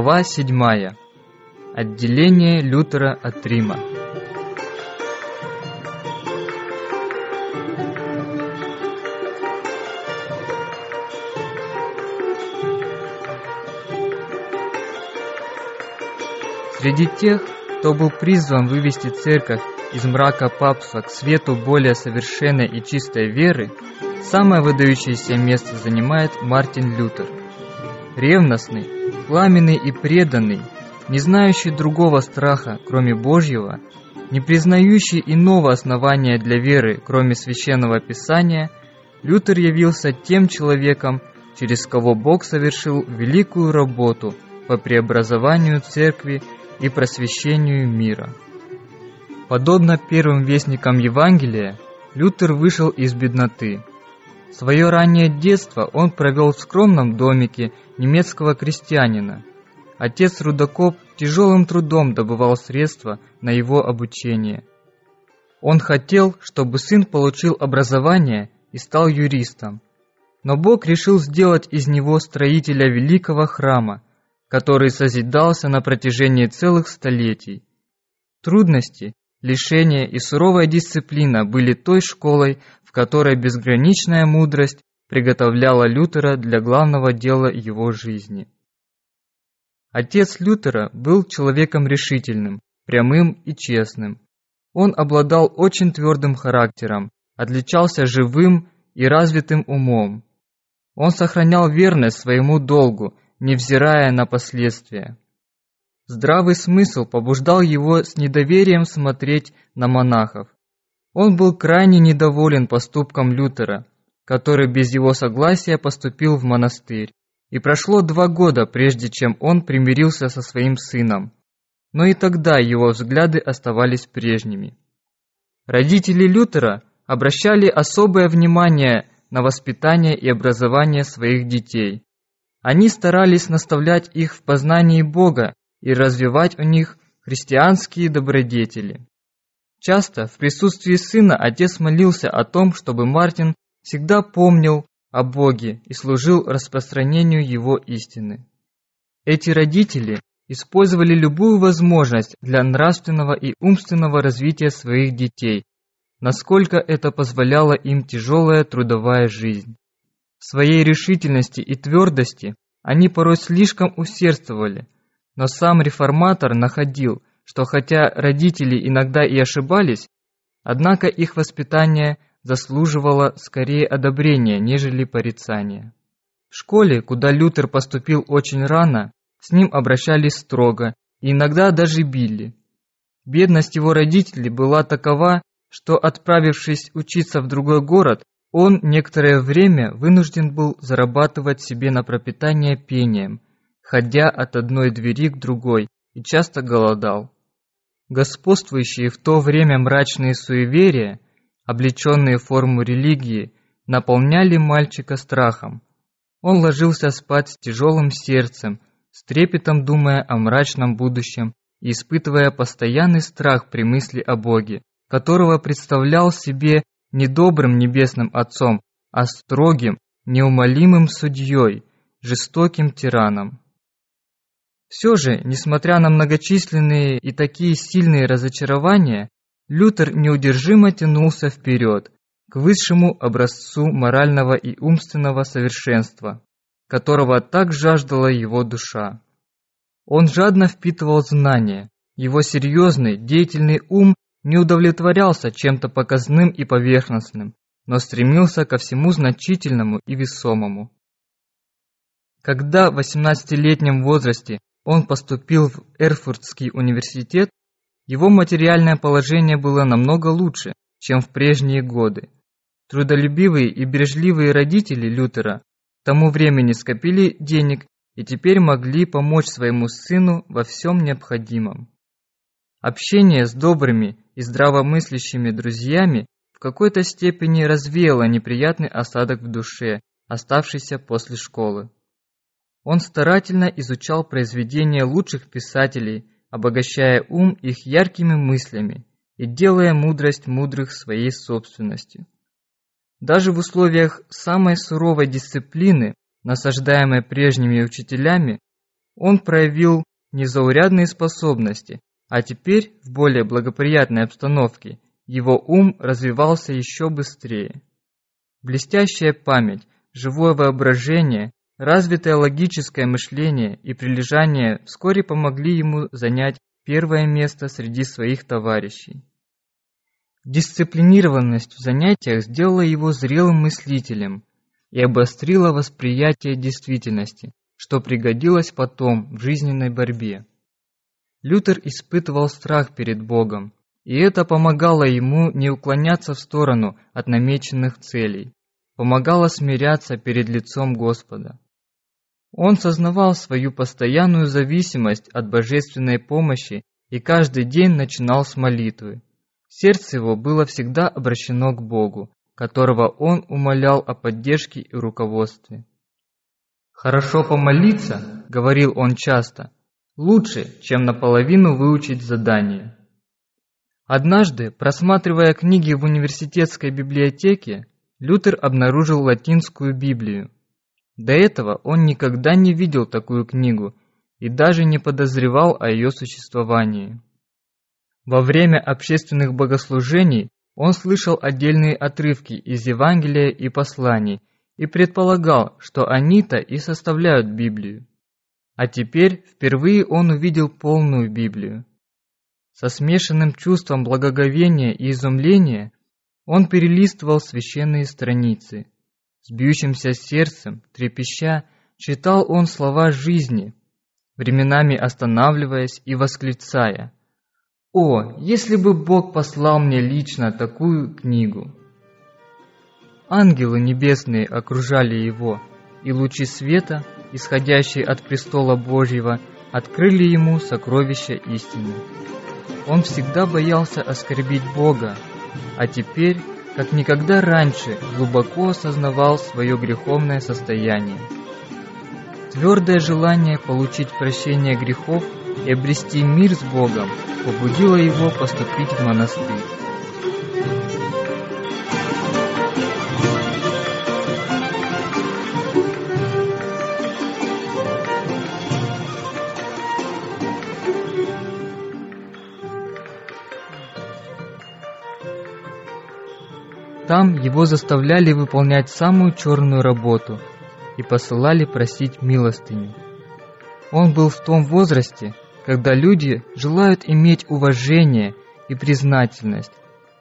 Глава 7. Отделение Лютера от Рима. Среди тех, кто был призван вывести церковь из мрака папства к свету более совершенной и чистой веры, самое выдающееся место занимает Мартин Лютер. Ревностный, пламенный и преданный, не знающий другого страха, кроме Божьего, не признающий иного основания для веры, кроме Священного Писания, Лютер явился тем человеком, через кого Бог совершил великую работу по преобразованию церкви и просвещению мира. Подобно первым вестникам Евангелия, Лютер вышел из бедноты. Свое раннее детство он провел в скромном домике немецкого крестьянина. Отец Рудакоп тяжелым трудом добывал средства на его обучение. Он хотел, чтобы сын получил образование и стал юристом. Но Бог решил сделать из него строителя великого храма, который созидался на протяжении целых столетий. Трудности, лишения и суровая дисциплина были той школой, которой безграничная мудрость приготовляла Лютера для главного дела его жизни. Отец Лютера был человеком решительным, прямым и честным. Он обладал очень твердым характером, отличался живым и развитым умом. Он сохранял верность своему долгу невзирая на последствия. Здравый смысл побуждал его с недоверием смотреть на монахов. Он был крайне недоволен поступком Лютера, который без его согласия поступил в монастырь, и прошло два года, прежде чем он примирился со своим сыном. Но и тогда его взгляды оставались прежними. Родители Лютера обращали особое внимание на воспитание и образование своих детей. Они старались наставлять их в познании Бога и развивать у них христианские добродетели. Часто в присутствии сына отец молился о том, чтобы Мартин всегда помнил о Боге и служил распространению его истины. Эти родители использовали любую возможность для нравственного и умственного развития своих детей, насколько это позволяла им тяжелая трудовая жизнь. В своей решительности и твердости они порой слишком усердствовали, но сам реформатор находил, что хотя родители иногда и ошибались, однако их воспитание заслуживало скорее одобрения, нежели порицания. В школе, куда Лютер поступил очень рано, с ним обращались строго и иногда даже били. Бедность его родителей была такова, что, отправившись учиться в другой город, он некоторое время вынужден был зарабатывать себе на пропитание пением, ходя от одной двери к другой, и часто голодал. Господствующие в то время мрачные суеверия, облеченные форму религии, наполняли мальчика страхом. Он ложился спать с тяжелым сердцем, с трепетом думая о мрачном будущем и испытывая постоянный страх при мысли о Боге, которого представлял себе не добрым небесным отцом, а строгим, неумолимым судьей, жестоким тираном. Все же, несмотря на многочисленные и такие сильные разочарования, Лютер неудержимо тянулся вперед, к высшему образцу морального и умственного совершенства, которого так жаждала его душа. Он жадно впитывал знания, его серьезный, деятельный ум не удовлетворялся чем-то показным и поверхностным, но стремился ко всему значительному и весомому. Когда в 18-летнем возрасте он поступил в Эрфуртский университет, его материальное положение было намного лучше, чем в прежние годы. Трудолюбивые и бережливые родители Лютера к тому времени скопили денег и теперь могли помочь своему сыну во всем необходимом. Общение с добрыми и здравомыслящими друзьями в какой-то степени развеяло неприятный осадок в душе, оставшийся после школы. Он старательно изучал произведения лучших писателей, обогащая ум их яркими мыслями и делая мудрость мудрых своей собственностью. Даже в условиях самой суровой дисциплины, насаждаемой прежними учителями, Он проявил незаурядные способности, а теперь, в более благоприятной обстановке, его ум развивался еще быстрее. Блестящая память, живое воображение, развитое логическое мышление и прилежание вскоре помогли ему занять первое место среди своих товарищей. Дисциплинированность в занятиях сделала его зрелым мыслителем и обострила восприятие действительности, что пригодилось потом в жизненной борьбе. Лютер испытывал страх перед Богом, и это помогало ему не уклоняться в сторону от намеченных целей, помогало смиряться перед лицом Господа. Он сознавал свою постоянную зависимость от божественной помощи и каждый день начинал с молитвы. Сердце его было всегда обращено к Богу, которого он умолял о поддержке и руководстве. «Хорошо помолиться», — говорил он часто, — «лучше, чем наполовину выучить задание». Однажды, просматривая книги в университетской библиотеке, Лютер обнаружил латинскую Библию. До этого он никогда не видел такую книгу и даже не подозревал о ее существовании. Во время общественных богослужений он слышал отдельные отрывки из Евангелия и посланий и предполагал, что они-то и составляют Библию. А теперь впервые он увидел полную Библию. Со смешанным чувством благоговения и изумления он перелистывал священные страницы – с бьющимся сердцем, трепеща, читал он слова жизни, временами останавливаясь и восклицая «О, если бы Бог послал мне лично такую книгу!» Ангелы небесные окружали его, и лучи света, исходящие от престола Божьего, открыли ему сокровища истины. Он всегда боялся оскорбить Бога, а теперь как никогда раньше глубоко осознавал свое греховное состояние. Твердое желание получить прощение грехов и обрести мир с Богом побудило его поступить в монастырь. Там его заставляли выполнять самую черную работу и посылали просить милостыню. Он был в том возрасте, когда люди желают иметь уважение и признательность,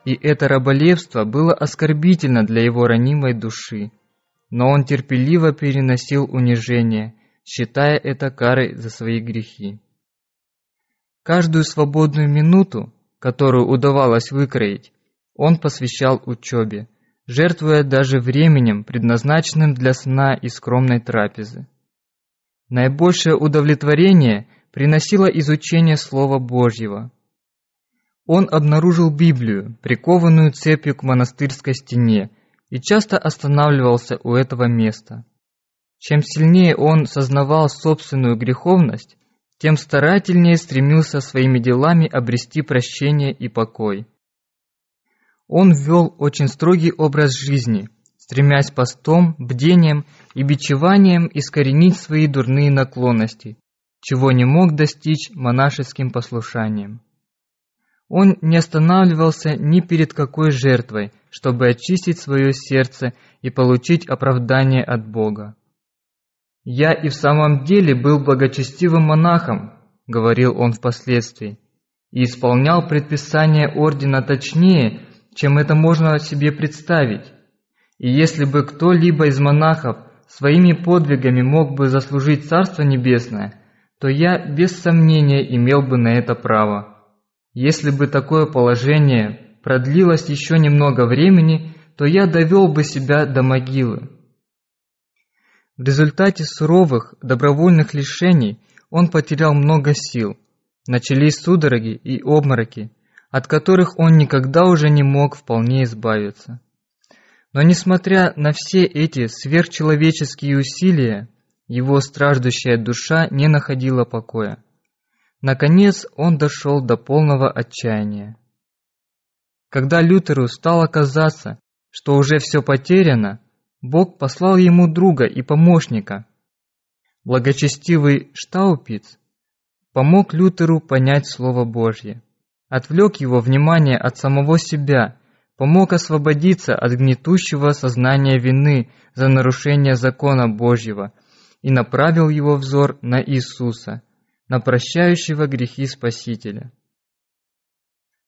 и это раболепство было оскорбительно для его ранимой души. Но он терпеливо переносил унижение, считая это карой за свои грехи. Каждую свободную минуту, которую удавалось выкроить, он посвящал учебе, жертвуя даже временем, предназначенным для сна и скромной трапезы. Наибольшее удовлетворение приносило изучение Слова Божьего. Он обнаружил Библию, прикованную цепью к монастырской стене, и часто останавливался у этого места. Чем сильнее он сознавал собственную греховность, тем старательнее стремился своими делами обрести прощение и покой. Он вел очень строгий образ жизни, стремясь постом, бдением и бичеванием искоренить свои дурные наклонности, чего не мог достичь монашеским послушанием. Он не останавливался ни перед какой жертвой, чтобы очистить свое сердце и получить оправдание от Бога. «Я и в самом деле был благочестивым монахом», — говорил он впоследствии, «и исполнял предписания ордена точнее, чем это можно себе представить. И если бы кто-либо из монахов своими подвигами мог бы заслужить Царство Небесное, то я без сомнения имел бы на это право. Если бы такое положение продлилось еще немного времени, то я довел бы себя до могилы. В результате суровых добровольных лишений он потерял много сил. Начались судороги и обмороки, от которых он никогда уже не мог вполне избавиться. Но несмотря на все эти сверхчеловеческие усилия, его страждущая душа не находила покоя. Наконец он дошел до полного отчаяния. Когда Лютеру стало казаться, что уже все потеряно, Бог послал ему друга и помощника. Благочестивый Штаупиц помог Лютеру понять Слово Божье, отвлек его внимание от самого себя, помог освободиться от гнетущего сознания вины за нарушение закона Божьего и направил его взор на Иисуса, на прощающего грехи Спасителя.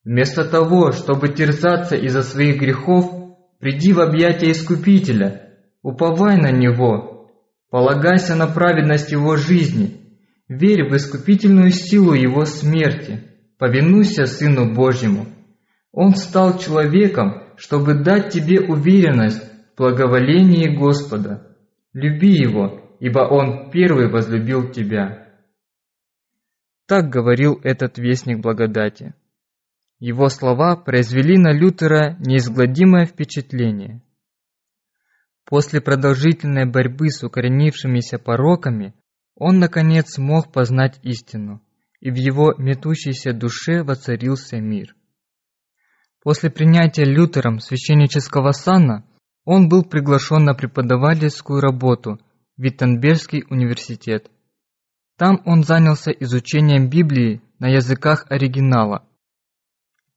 Вместо того, чтобы терзаться из-за своих грехов, приди в объятия Искупителя, уповай на Него Полагайся на праведность Его жизни, верь в искупительную силу Его смерти, повинуйся Сыну Божьему. Он стал человеком, чтобы дать тебе уверенность в благоволении Господа. Люби Его, ибо Он первый возлюбил тебя. Так говорил этот вестник благодати. Его слова произвели на Лютера неизгладимое впечатление – После продолжительной борьбы с укоренившимися пороками, он, наконец, смог познать истину, и в его метущейся душе воцарился мир. После принятия Лютером священнического сана он был приглашен на преподавательскую работу в Виттенбергский университет. Там он занялся изучением Библии на языках оригинала.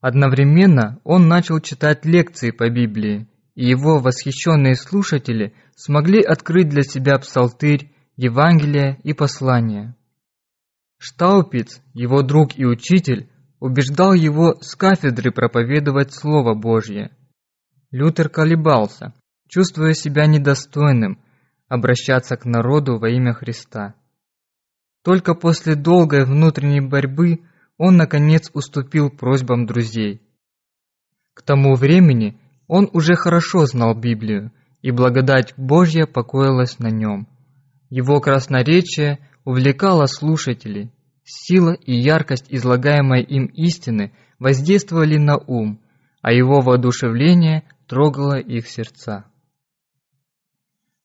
Одновременно он начал читать лекции по Библии и его восхищенные слушатели смогли открыть для себя псалтырь, Евангелие и послание. Штаупиц, его друг и учитель, убеждал его с кафедры проповедовать Слово Божье. Лютер колебался, чувствуя себя недостойным обращаться к народу во имя Христа. Только после долгой внутренней борьбы он, наконец, уступил просьбам друзей. К тому времени он уже хорошо знал Библию, и благодать Божья покоилась на нем. Его красноречие увлекало слушателей. Сила и яркость излагаемой им истины воздействовали на ум, а его воодушевление трогало их сердца.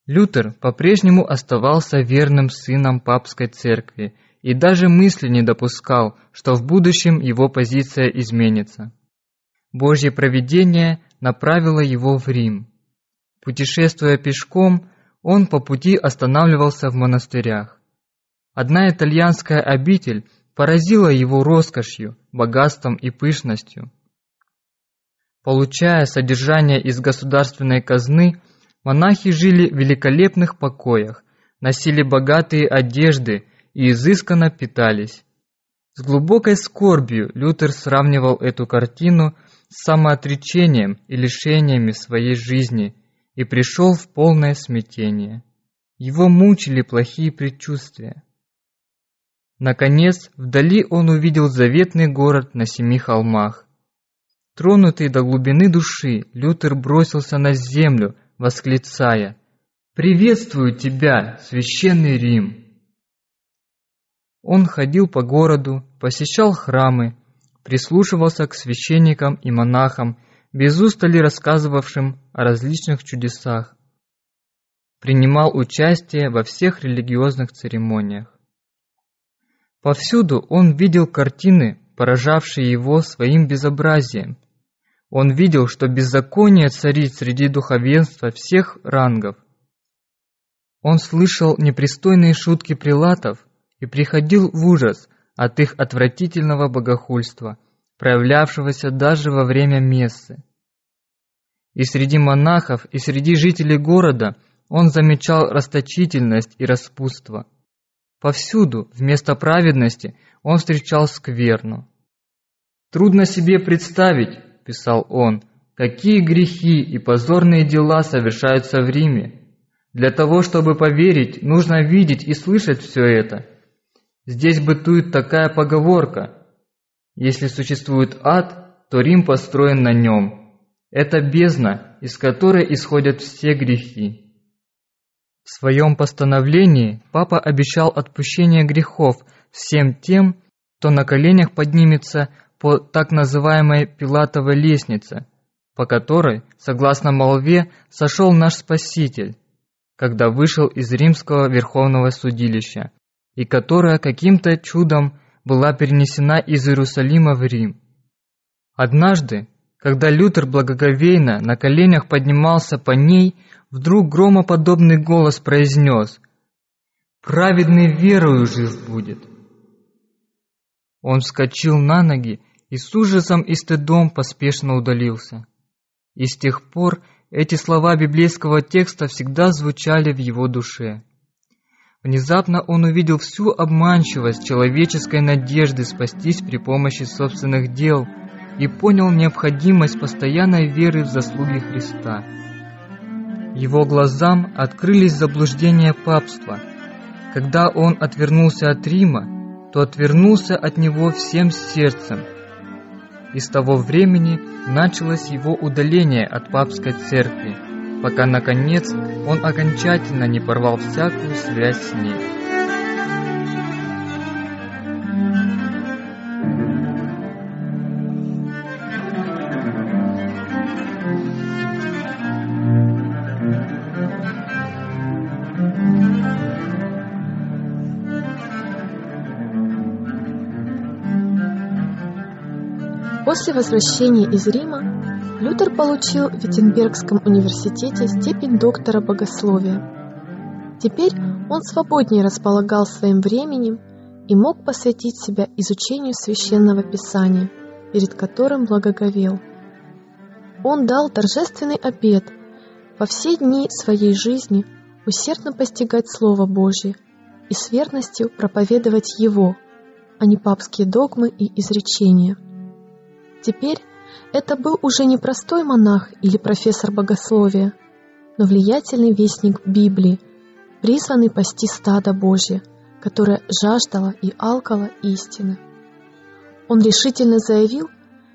Лютер по-прежнему оставался верным сыном папской церкви и даже мысли не допускал, что в будущем его позиция изменится. Божье провидение направила его в Рим. Путешествуя пешком, он по пути останавливался в монастырях. Одна итальянская обитель поразила его роскошью, богатством и пышностью. Получая содержание из государственной казны, монахи жили в великолепных покоях, носили богатые одежды и изысканно питались. С глубокой скорбью Лютер сравнивал эту картину с самоотречением и лишениями своей жизни и пришел в полное смятение. Его мучили плохие предчувствия. Наконец, вдали он увидел заветный город на семи холмах. Тронутый до глубины души, Лютер бросился на землю, восклицая «Приветствую тебя, священный Рим!» Он ходил по городу, посещал храмы, прислушивался к священникам и монахам, без устали рассказывавшим о различных чудесах. Принимал участие во всех религиозных церемониях. Повсюду он видел картины, поражавшие его своим безобразием. Он видел, что беззаконие царит среди духовенства всех рангов. Он слышал непристойные шутки прилатов и приходил в ужас от их отвратительного богохульства, проявлявшегося даже во время мессы. И среди монахов, и среди жителей города он замечал расточительность и распутство. Повсюду, вместо праведности, он встречал скверну. «Трудно себе представить», – писал он, – «какие грехи и позорные дела совершаются в Риме. Для того, чтобы поверить, нужно видеть и слышать все это – Здесь бытует такая поговорка. Если существует ад, то Рим построен на нем. Это бездна, из которой исходят все грехи. В своем постановлении папа обещал отпущение грехов всем тем, кто на коленях поднимется по так называемой Пилатовой лестнице, по которой, согласно молве, сошел наш Спаситель, когда вышел из римского верховного судилища и которая каким-то чудом была перенесена из Иерусалима в Рим. Однажды, когда Лютер благоговейно на коленях поднимался по ней, вдруг громоподобный голос произнес праведный верою жив будет. Он вскочил на ноги и с ужасом и стыдом поспешно удалился. И с тех пор эти слова библейского текста всегда звучали в его душе. Внезапно он увидел всю обманчивость человеческой надежды спастись при помощи собственных дел и понял необходимость постоянной веры в заслуги Христа. Его глазам открылись заблуждения папства. Когда он отвернулся от Рима, то отвернулся от него всем сердцем. И с того времени началось его удаление от папской церкви, пока, наконец, он окончательно не порвал всякую связь с ней. После возвращения из Рима Лютер получил в Виттенбергском университете степень доктора богословия. Теперь он свободнее располагал своим временем и мог посвятить себя изучению священного писания, перед которым благоговел. Он дал торжественный обет во все дни своей жизни усердно постигать Слово Божье и с верностью проповедовать его, а не папские догмы и изречения – Теперь это был уже не простой монах или профессор богословия, но влиятельный вестник Библии, призванный пасти стадо Божье, которое жаждало и алкало истины. Он решительно заявил,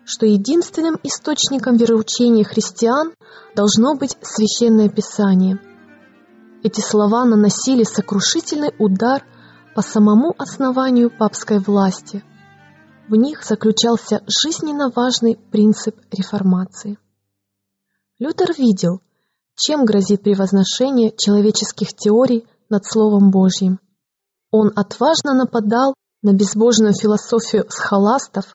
что единственным источником вероучения христиан должно быть священное писание. Эти слова наносили сокрушительный удар по самому основанию папской власти – в них заключался жизненно важный принцип реформации. Лютер видел, чем грозит превозношение человеческих теорий над Словом Божьим. Он отважно нападал на безбожную философию схоластов,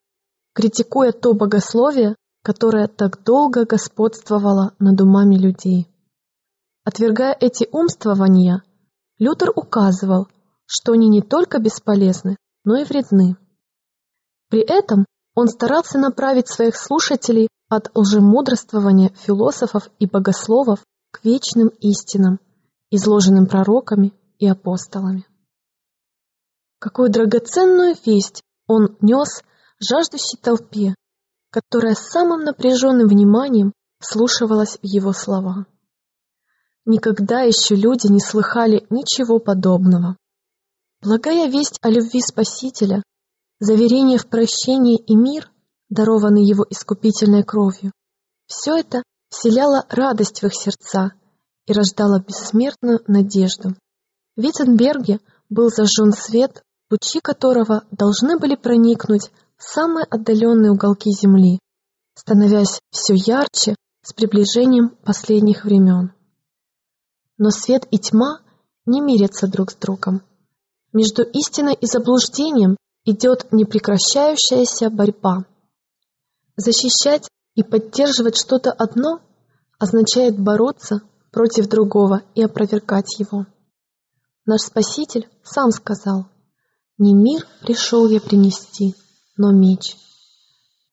критикуя то богословие, которое так долго господствовало над умами людей. Отвергая эти умствования, Лютер указывал, что они не только бесполезны, но и вредны. При этом он старался направить своих слушателей от лжемудрствования философов и богословов к вечным истинам, изложенным пророками и апостолами. Какую драгоценную весть он нес жаждущей толпе, которая с самым напряженным вниманием вслушивалась в его слова. Никогда еще люди не слыхали ничего подобного. Благая весть о любви Спасителя заверение в прощении и мир, дарованный его искупительной кровью, все это вселяло радость в их сердца и рождало бессмертную надежду. В Виттенберге был зажжен свет, лучи которого должны были проникнуть в самые отдаленные уголки земли, становясь все ярче с приближением последних времен. Но свет и тьма не мирятся друг с другом. Между истиной и заблуждением идет непрекращающаяся борьба. Защищать и поддерживать что-то одно означает бороться против другого и опровергать его. Наш Спаситель сам сказал, «Не мир пришел я принести, но меч».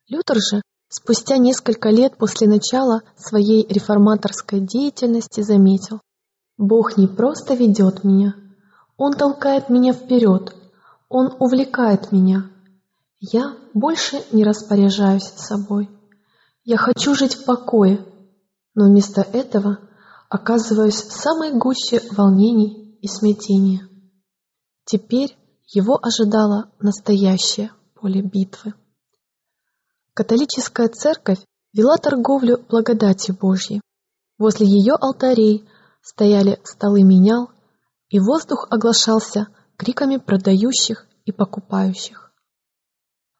Лютер же, спустя несколько лет после начала своей реформаторской деятельности, заметил, «Бог не просто ведет меня, Он толкает меня вперед, он увлекает меня. Я больше не распоряжаюсь собой. Я хочу жить в покое, но вместо этого оказываюсь в самой гуще волнений и смятения. Теперь его ожидало настоящее поле битвы. Католическая церковь вела торговлю благодатью Божьей. Возле ее алтарей стояли столы менял, и воздух оглашался криками продающих и покупающих.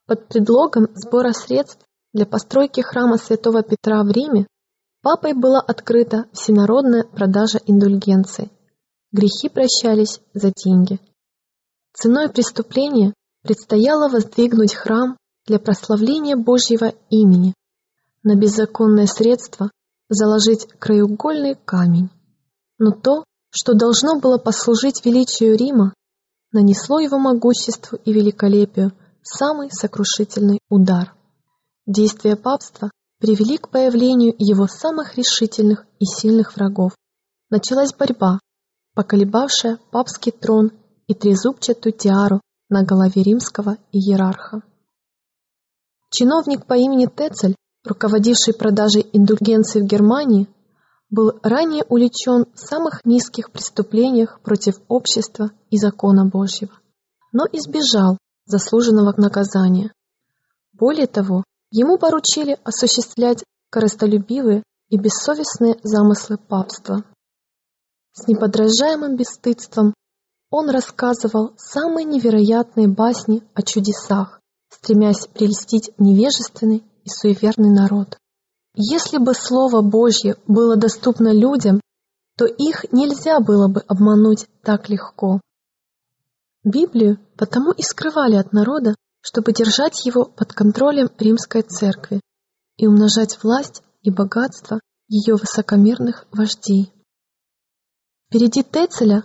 Под предлогом сбора средств для постройки храма святого Петра в Риме папой была открыта всенародная продажа индульгенций. Грехи прощались за деньги. Ценой преступления предстояло воздвигнуть храм для прославления Божьего имени, на беззаконное средство заложить краеугольный камень. Но то, что должно было послужить величию Рима, нанесло его могуществу и великолепию самый сокрушительный удар. Действия папства привели к появлению его самых решительных и сильных врагов. Началась борьба, поколебавшая папский трон и трезубчатую тиару на голове римского иерарха. Чиновник по имени Тецель, руководивший продажей индульгенций в Германии, был ранее уличен в самых низких преступлениях против общества и закона Божьего, но избежал заслуженного наказания. Более того, ему поручили осуществлять корыстолюбивые и бессовестные замыслы папства. С неподражаемым бесстыдством он рассказывал самые невероятные басни о чудесах, стремясь прельстить невежественный и суеверный народ. Если бы Слово Божье было доступно людям, то их нельзя было бы обмануть так легко. Библию потому и скрывали от народа, чтобы держать его под контролем римской церкви и умножать власть и богатство ее высокомерных вождей. Впереди Тецеля,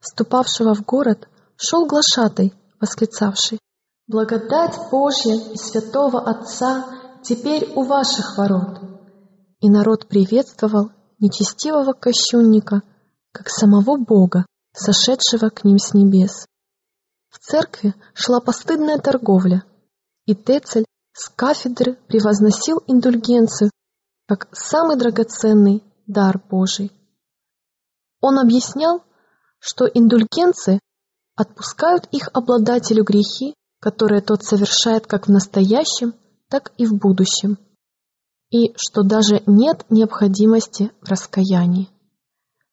вступавшего в город, шел глашатай, восклицавший «Благодать Божья и святого Отца теперь у ваших ворот!» И народ приветствовал нечестивого кощунника, как самого Бога, сошедшего к ним с небес. В церкви шла постыдная торговля, и Тецель с кафедры превозносил индульгенцию как самый драгоценный дар Божий. Он объяснял, что индульгенции отпускают их обладателю грехи, которые тот совершает как в настоящем, так и в будущем, и что даже нет необходимости в раскаянии.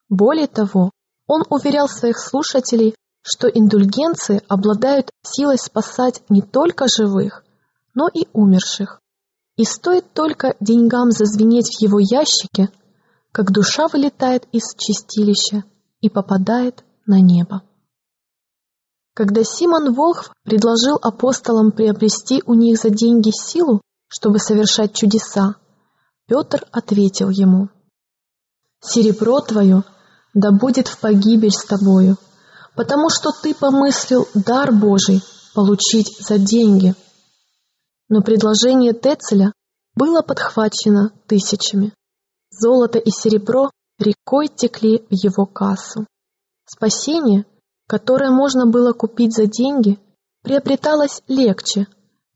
Более того, он уверял своих слушателей, что индульгенции обладают силой спасать не только живых, но и умерших. И стоит только деньгам зазвенеть в его ящике, как душа вылетает из чистилища и попадает на небо. Когда Симон Волхв предложил апостолам приобрести у них за деньги силу, чтобы совершать чудеса, Петр ответил ему, «Серебро твое да будет в погибель с тобою, потому что ты помыслил дар Божий получить за деньги. Но предложение Тецеля было подхвачено тысячами. Золото и серебро рекой текли в его кассу. Спасение, которое можно было купить за деньги, приобреталось легче,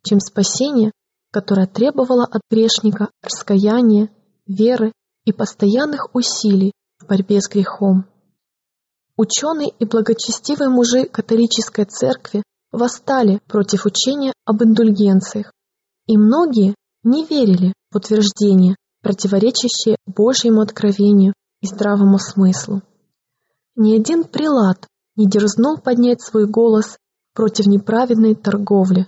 чем спасение, которое требовало от грешника раскаяния, веры и постоянных усилий в борьбе с грехом. Ученые и благочестивые мужи католической церкви восстали против учения об индульгенциях, и многие не верили в утверждения, противоречащие Божьему откровению и здравому смыслу. Ни один прилад не дерзнул поднять свой голос против неправедной торговли,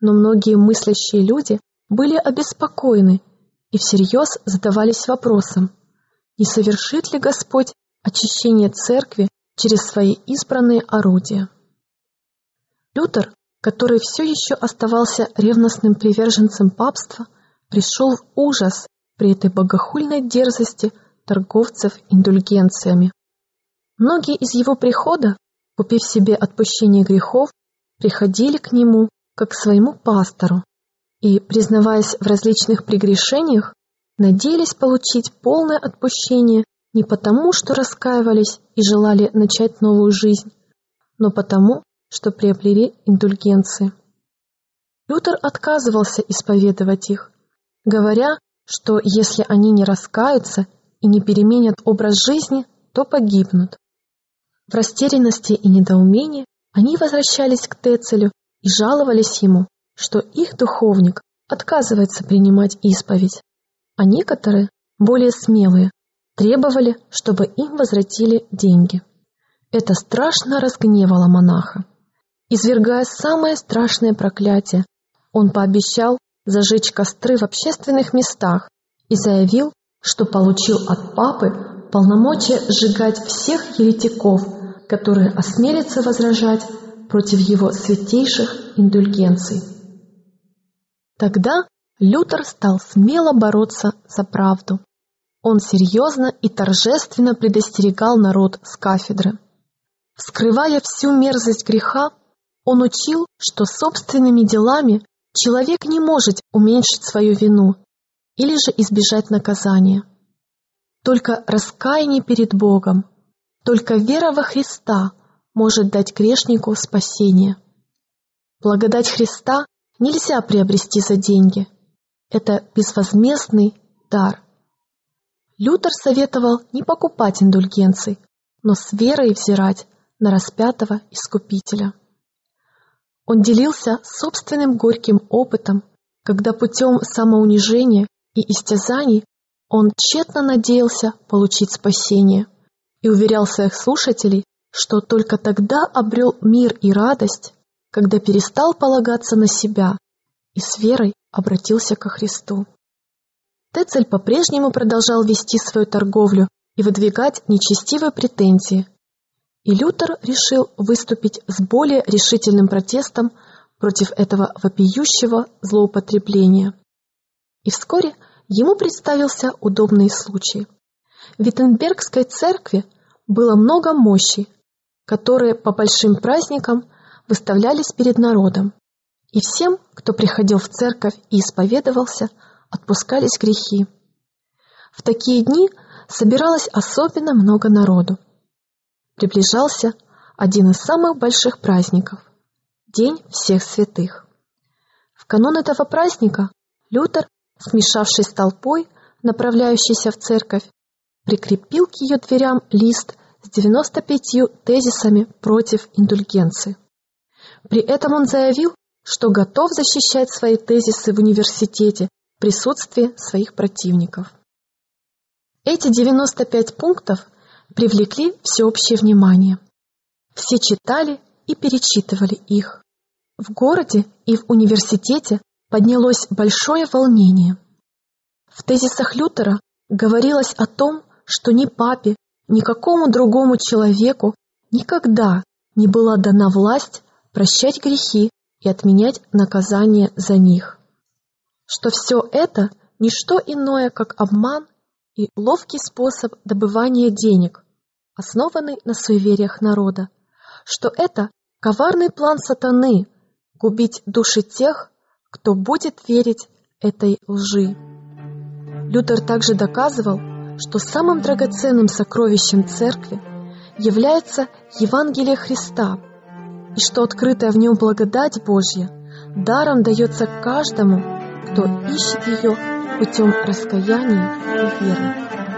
но многие мыслящие люди были обеспокоены и всерьез задавались вопросом, не совершит ли Господь очищение церкви через свои избранные орудия. Лютер, который все еще оставался ревностным приверженцем папства, пришел в ужас при этой богохульной дерзости торговцев индульгенциями. Многие из его прихода, купив себе отпущение грехов, приходили к нему как к своему пастору и, признаваясь в различных прегрешениях, надеялись получить полное отпущение не потому, что раскаивались и желали начать новую жизнь, но потому, что приобрели индульгенции. Лютер отказывался исповедовать их, говоря, что если они не раскаются и не переменят образ жизни, то погибнут. В растерянности и недоумении они возвращались к Тецелю и жаловались ему, что их духовник отказывается принимать исповедь, а некоторые, более смелые, требовали, чтобы им возвратили деньги. Это страшно разгневало монаха. Извергая самое страшное проклятие, он пообещал зажечь костры в общественных местах и заявил, что получил от папы полномочия сжигать всех еретиков, которые осмелятся возражать против его святейших индульгенций. Тогда Лютер стал смело бороться за правду. он серьезно и торжественно предостерегал народ с кафедры. Вскрывая всю мерзость греха, он учил, что собственными делами человек не может уменьшить свою вину или же избежать наказания. Только раскаяние перед Богом, только вера во Христа может дать грешнику спасение. Благодать Христа нельзя приобрести за деньги. Это безвозмездный дар. Лютер советовал не покупать индульгенций, но с верой взирать на распятого Искупителя. Он делился собственным горьким опытом, когда путем самоунижения и истязаний он тщетно надеялся получить спасение и уверял своих слушателей, что только тогда обрел мир и радость, когда перестал полагаться на себя и с верой обратился ко Христу. Тецель по-прежнему продолжал вести свою торговлю и выдвигать нечестивые претензии. И Лютер решил выступить с более решительным протестом против этого вопиющего злоупотребления. И вскоре ему представился удобный случай. В Виттенбергской церкви было много мощи, которые по большим праздникам выставлялись перед народом, и всем, кто приходил в церковь и исповедовался, отпускались грехи. В такие дни собиралось особенно много народу. Приближался один из самых больших праздников – День всех святых. В канун этого праздника Лютер, смешавшись с толпой, направляющейся в церковь, прикрепил к ее дверям лист с 95 тезисами против индульгенции. При этом он заявил, что готов защищать свои тезисы в университете в присутствии своих противников. Эти 95 пунктов привлекли всеобщее внимание. Все читали и перечитывали их. В городе и в университете поднялось большое волнение. В тезисах Лютера говорилось о том, что ни папе, ни какому другому человеку никогда не была дана власть прощать грехи и отменять наказание за них. Что все это – не что иное, как обман и ловкий способ добывания денег, основанный на суевериях народа, что это коварный план сатаны – губить души тех, кто будет верить этой лжи. Лютер также доказывал, что самым драгоценным сокровищем Церкви является Евангелие Христа, и что открытая в нем благодать Божья даром дается каждому, кто ищет ее путем раскаяния и веры.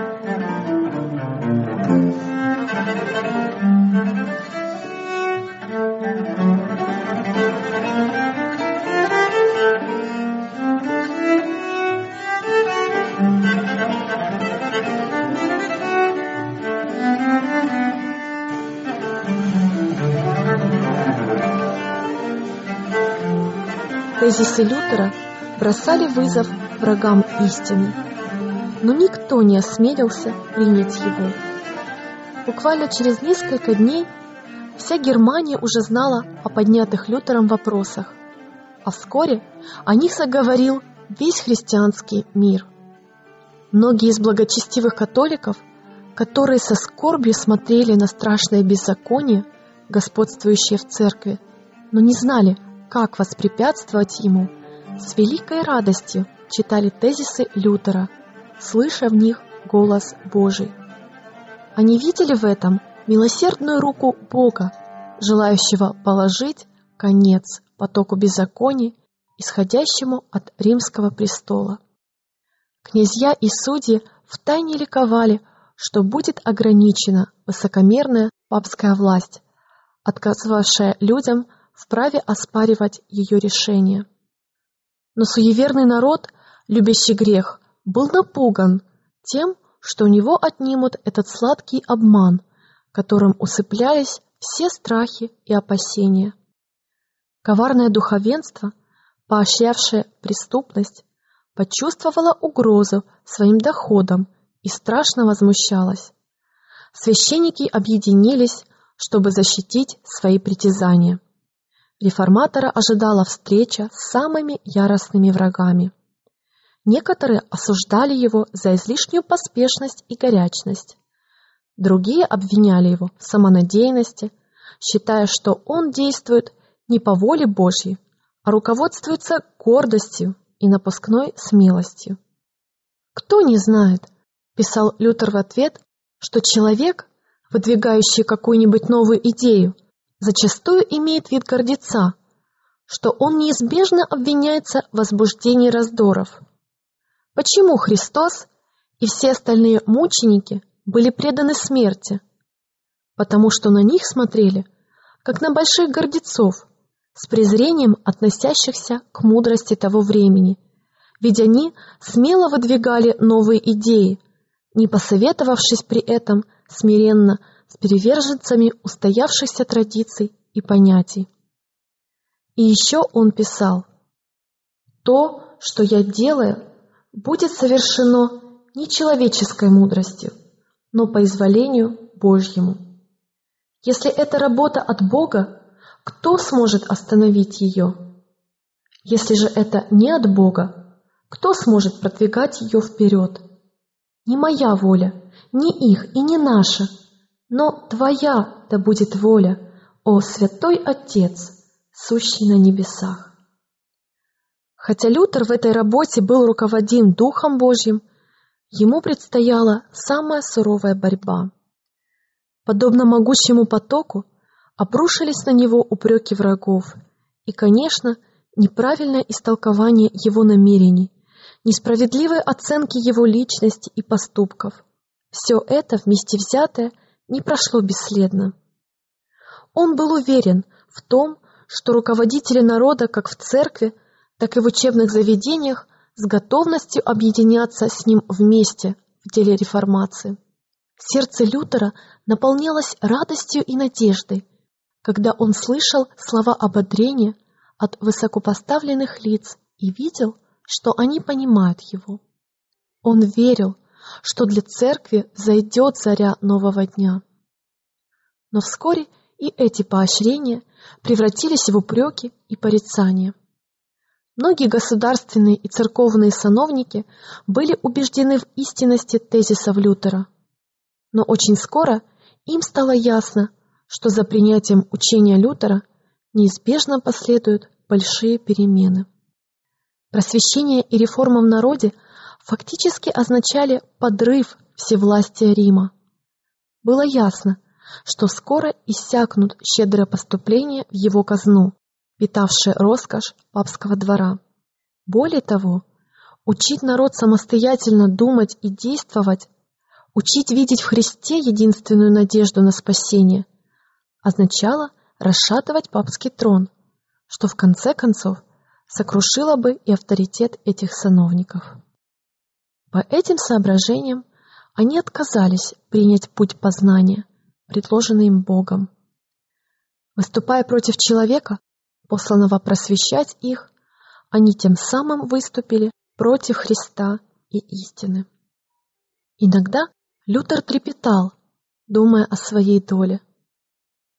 Тезисы Лютера бросали вызов врагам истины, но никто не осмелился принять его. Буквально через несколько дней вся Германия уже знала о поднятых Лютером вопросах, а вскоре о них заговорил весь христианский мир. Многие из благочестивых католиков, которые со скорбью смотрели на страшное беззаконие, господствующее в церкви, но не знали, как воспрепятствовать ему, с великой радостью читали тезисы Лютера, слыша в них голос Божий. Они видели в этом милосердную руку Бога, желающего положить конец потоку беззаконий, исходящему от римского престола. Князья и судьи втайне ликовали, что будет ограничена высокомерная папская власть, отказывавшая людям вправе оспаривать ее решение. Но суеверный народ, любящий грех, был напуган тем, что у него отнимут этот сладкий обман, которым усыплялись все страхи и опасения. Коварное духовенство, поощрявшее преступность, почувствовало угрозу своим доходам и страшно возмущалось. Священники объединились, чтобы защитить свои притязания реформатора ожидала встреча с самыми яростными врагами. Некоторые осуждали его за излишнюю поспешность и горячность. Другие обвиняли его в самонадеянности, считая, что он действует не по воле Божьей, а руководствуется гордостью и напускной смелостью. «Кто не знает», – писал Лютер в ответ, что человек, выдвигающий какую-нибудь новую идею, зачастую имеет вид гордеца, что он неизбежно обвиняется в возбуждении раздоров. Почему Христос и все остальные мученики были преданы смерти? Потому что на них смотрели, как на больших гордецов, с презрением относящихся к мудрости того времени, ведь они смело выдвигали новые идеи, не посоветовавшись при этом смиренно с переверженцами устоявшихся традиций и понятий. И еще он писал, «То, что я делаю, будет совершено не человеческой мудростью, но по изволению Божьему. Если это работа от Бога, кто сможет остановить ее? Если же это не от Бога, кто сможет продвигать ее вперед? Не моя воля, не их и не наша, но Твоя да будет воля, о Святой Отец, сущий на небесах. Хотя Лютер в этой работе был руководим Духом Божьим, ему предстояла самая суровая борьба. Подобно могучему потоку, обрушились на него упреки врагов и, конечно, неправильное истолкование его намерений, несправедливые оценки его личности и поступков. Все это вместе взятое не прошло бесследно. Он был уверен в том, что руководители народа как в церкви, так и в учебных заведениях с готовностью объединяться с ним вместе в деле реформации. Сердце Лютера наполнялось радостью и надеждой, когда он слышал слова ободрения от высокопоставленных лиц и видел, что они понимают его. Он верил, что для церкви зайдет заря нового дня. Но вскоре и эти поощрения превратились в упреки и порицания. Многие государственные и церковные сановники были убеждены в истинности тезисов Лютера. Но очень скоро им стало ясно, что за принятием учения Лютера неизбежно последуют большие перемены. Просвещение и реформа в народе фактически означали подрыв всевластия Рима. Было ясно, что скоро иссякнут щедрые поступления в его казну, питавшие роскошь папского двора. Более того, учить народ самостоятельно думать и действовать, учить видеть в Христе единственную надежду на спасение, означало расшатывать папский трон, что в конце концов сокрушило бы и авторитет этих сановников. По этим соображениям они отказались принять путь познания, предложенный им Богом. Выступая против человека, посланного просвещать их, они тем самым выступили против Христа и истины. Иногда Лютер трепетал, думая о своей доле.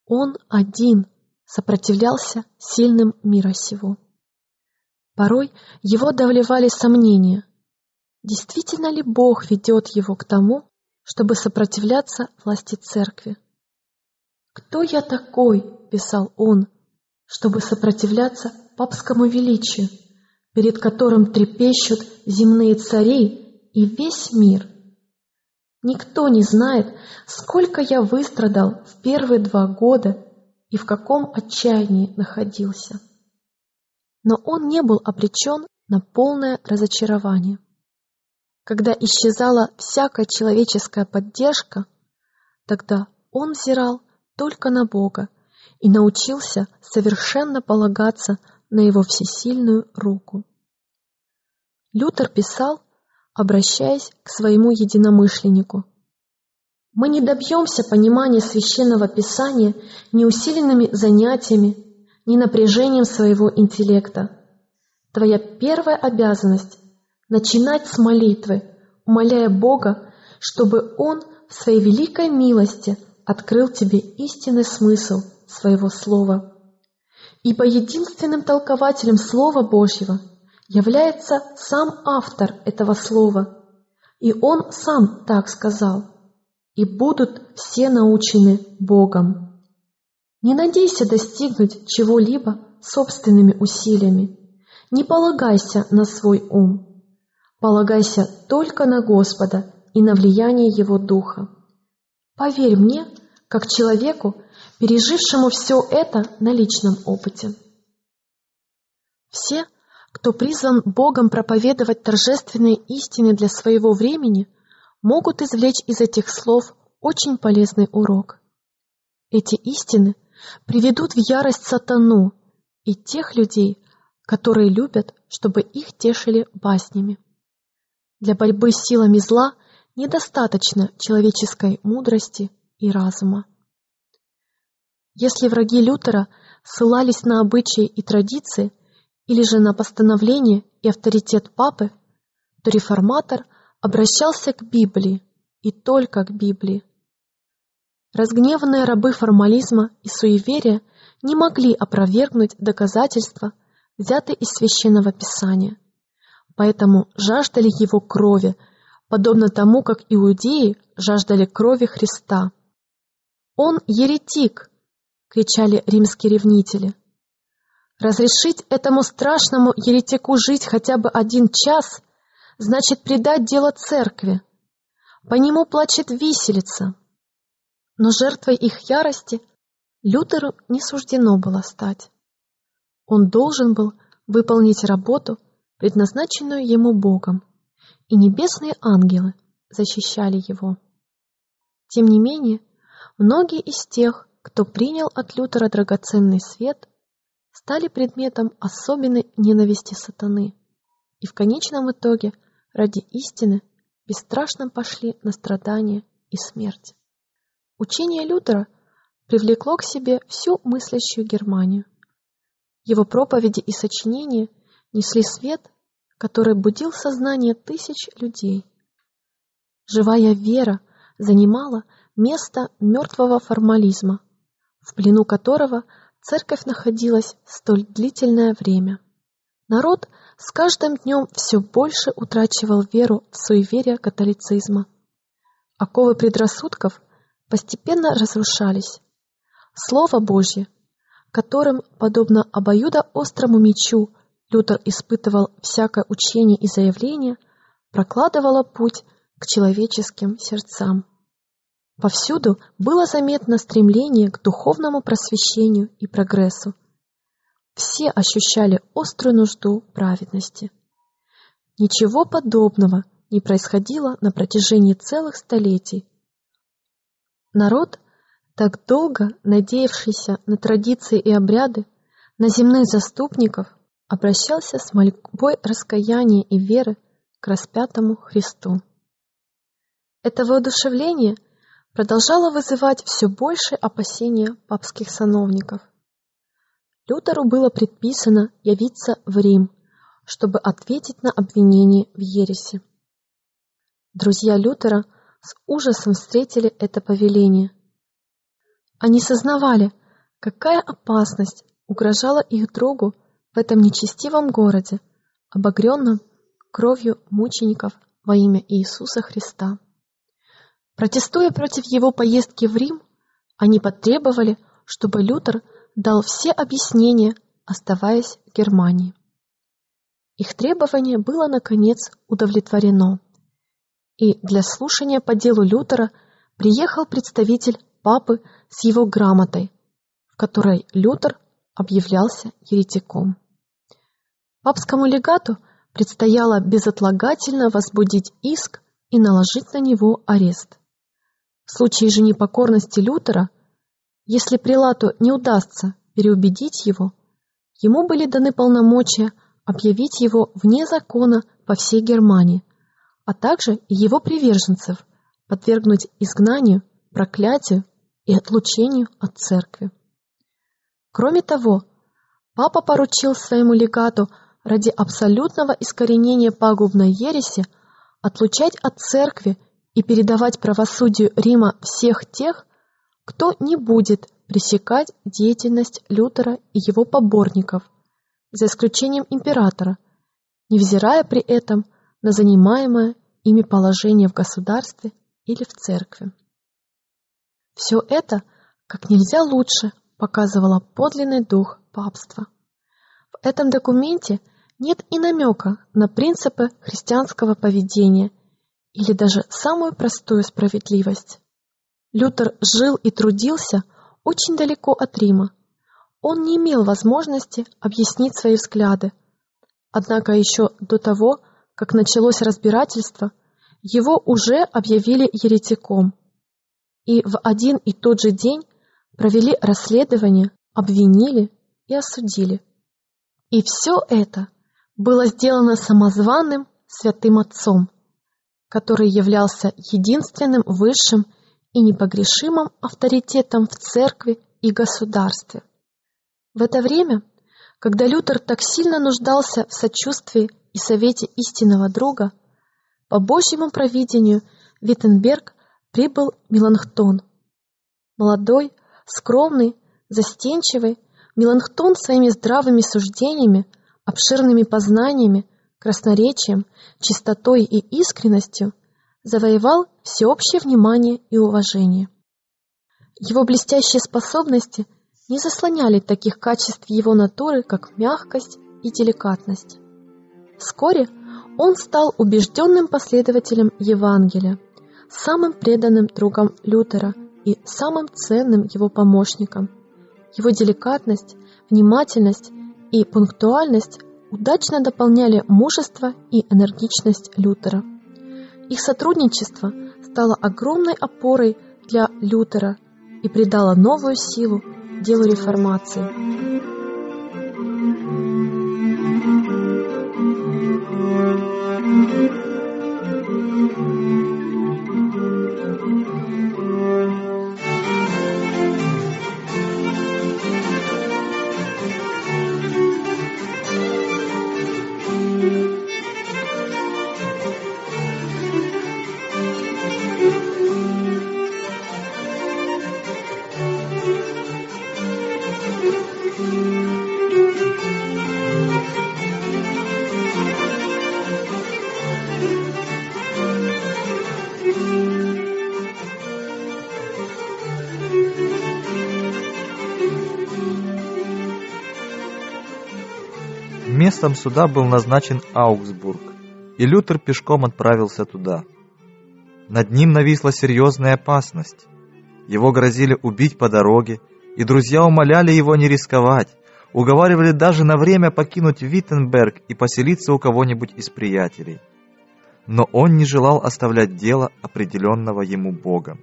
Он один сопротивлялся сильным мира сего. Порой его одолевали сомнения. Действительно ли Бог ведет его к тому, чтобы сопротивляться власти церкви? «Кто я такой?» – писал он – чтобы сопротивляться папскому величию, перед которым трепещут земные цари и весь мир. Никто не знает, сколько я выстрадал в первые два года и в каком отчаянии находился. Но он не был обречен на полное разочарование. Когда исчезала всякая человеческая поддержка, тогда он взирал только на Бога и научился совершенно полагаться на его всесильную руку. Лютер писал, обращаясь к своему единомышленнику. «Мы не добьемся понимания священного писания ни усиленными занятиями, ни напряжением своего интеллекта. Твоя первая обязанность – начинать с молитвы, умоляя Бога, чтобы Он в своей великой милости открыл тебе истинный смысл – своего слова. Ибо единственным толкователем Слова Божьего является сам автор этого слова, и он сам так сказал, и будут все научены Богом. Не надейся достигнуть чего-либо собственными усилиями, не полагайся на свой ум, полагайся только на Господа и на влияние Его Духа. Поверь мне, как человеку, пережившему все это на личном опыте. Все, кто призван Богом проповедовать торжественные истины для своего времени, могут извлечь из этих слов очень полезный урок. Эти истины приведут в ярость сатану и тех людей, которые любят, чтобы их тешили баснями. Для борьбы с силами зла недостаточно человеческой мудрости и разума. Если враги Лютера ссылались на обычаи и традиции или же на постановление и авторитет папы, то реформатор обращался к Библии и только к Библии. Разгневанные рабы формализма и суеверия не могли опровергнуть доказательства, взятые из священного писания, поэтому жаждали его крови, подобно тому, как иудеи жаждали крови Христа. «Он еретик!» — кричали римские ревнители. Разрешить этому страшному еретику жить хотя бы один час значит предать дело церкви. По нему плачет виселица. Но жертвой их ярости Лютеру не суждено было стать. Он должен был выполнить работу, предназначенную ему Богом, и небесные ангелы защищали его. Тем не менее, многие из тех, кто принял от Лютера драгоценный свет, стали предметом особенной ненависти сатаны и в конечном итоге ради истины бесстрашно пошли на страдания и смерть. Учение Лютера привлекло к себе всю мыслящую Германию. Его проповеди и сочинения несли свет, который будил сознание тысяч людей. Живая вера занимала место мертвого формализма, в плену которого церковь находилась столь длительное время. Народ с каждым днем все больше утрачивал веру в суеверие католицизма. Оковы предрассудков постепенно разрушались. Слово Божье, которым, подобно обоюдоострому мечу, Лютер испытывал всякое учение и заявление, прокладывало путь к человеческим сердцам. Повсюду было заметно стремление к духовному просвещению и прогрессу. Все ощущали острую нужду праведности. Ничего подобного не происходило на протяжении целых столетий. Народ, так долго надеявшийся на традиции и обряды, на земных заступников, обращался с мольбой раскаяния и веры к распятому Христу. Это воодушевление – продолжало вызывать все больше опасения папских сановников. Лютеру было предписано явиться в Рим, чтобы ответить на обвинение в ереси. Друзья Лютера с ужасом встретили это повеление. Они сознавали, какая опасность угрожала их другу в этом нечестивом городе, обогренном кровью мучеников во имя Иисуса Христа. Протестуя против его поездки в Рим, они потребовали, чтобы Лютер дал все объяснения, оставаясь в Германии. Их требование было, наконец, удовлетворено, и для слушания по делу Лютера приехал представитель папы с его грамотой, в которой Лютер объявлялся еретиком. Папскому легату предстояло безотлагательно возбудить иск и наложить на него арест. В случае же непокорности Лютера, если прилату не удастся переубедить его, ему были даны полномочия объявить его вне закона по всей Германии, а также и его приверженцев подвергнуть изгнанию, проклятию и отлучению от церкви. Кроме того, папа поручил своему легату ради абсолютного искоренения пагубной ереси отлучать от церкви и передавать правосудию Рима всех тех, кто не будет пресекать деятельность Лютера и его поборников, за исключением императора, невзирая при этом на занимаемое ими положение в государстве или в церкви. Все это как нельзя лучше показывало подлинный дух папства. В этом документе нет и намека на принципы христианского поведения или даже самую простую справедливость. Лютер жил и трудился очень далеко от Рима. Он не имел возможности объяснить свои взгляды. Однако еще до того, как началось разбирательство, его уже объявили еретиком. И в один и тот же день провели расследование, обвинили и осудили. И все это было сделано самозваным святым отцом, который являлся единственным высшим и непогрешимым авторитетом в церкви и государстве. В это время, когда Лютер так сильно нуждался в сочувствии и совете истинного друга, по Божьему провидению Виттенберг прибыл Меланхтон. Молодой, скромный, застенчивый, Меланхтон своими здравыми суждениями, обширными познаниями, красноречием, чистотой и искренностью завоевал всеобщее внимание и уважение. Его блестящие способности не заслоняли таких качеств его натуры, как мягкость и деликатность. Вскоре он стал убежденным последователем Евангелия, самым преданным другом Лютера и самым ценным его помощником. Его деликатность, внимательность и пунктуальность удачно дополняли мужество и энергичность Лютера. Их сотрудничество стало огромной опорой для Лютера и придало новую силу делу реформации. Местом суда был назначен Аугсбург, и Лютер пешком отправился туда. Над ним нависла серьезная опасность. Его грозили убить по дороге, и друзья умоляли его не рисковать, уговаривали даже на время покинуть Виттенберг и поселиться у кого-нибудь из приятелей. Но он не желал оставлять дело, определенного ему Богом.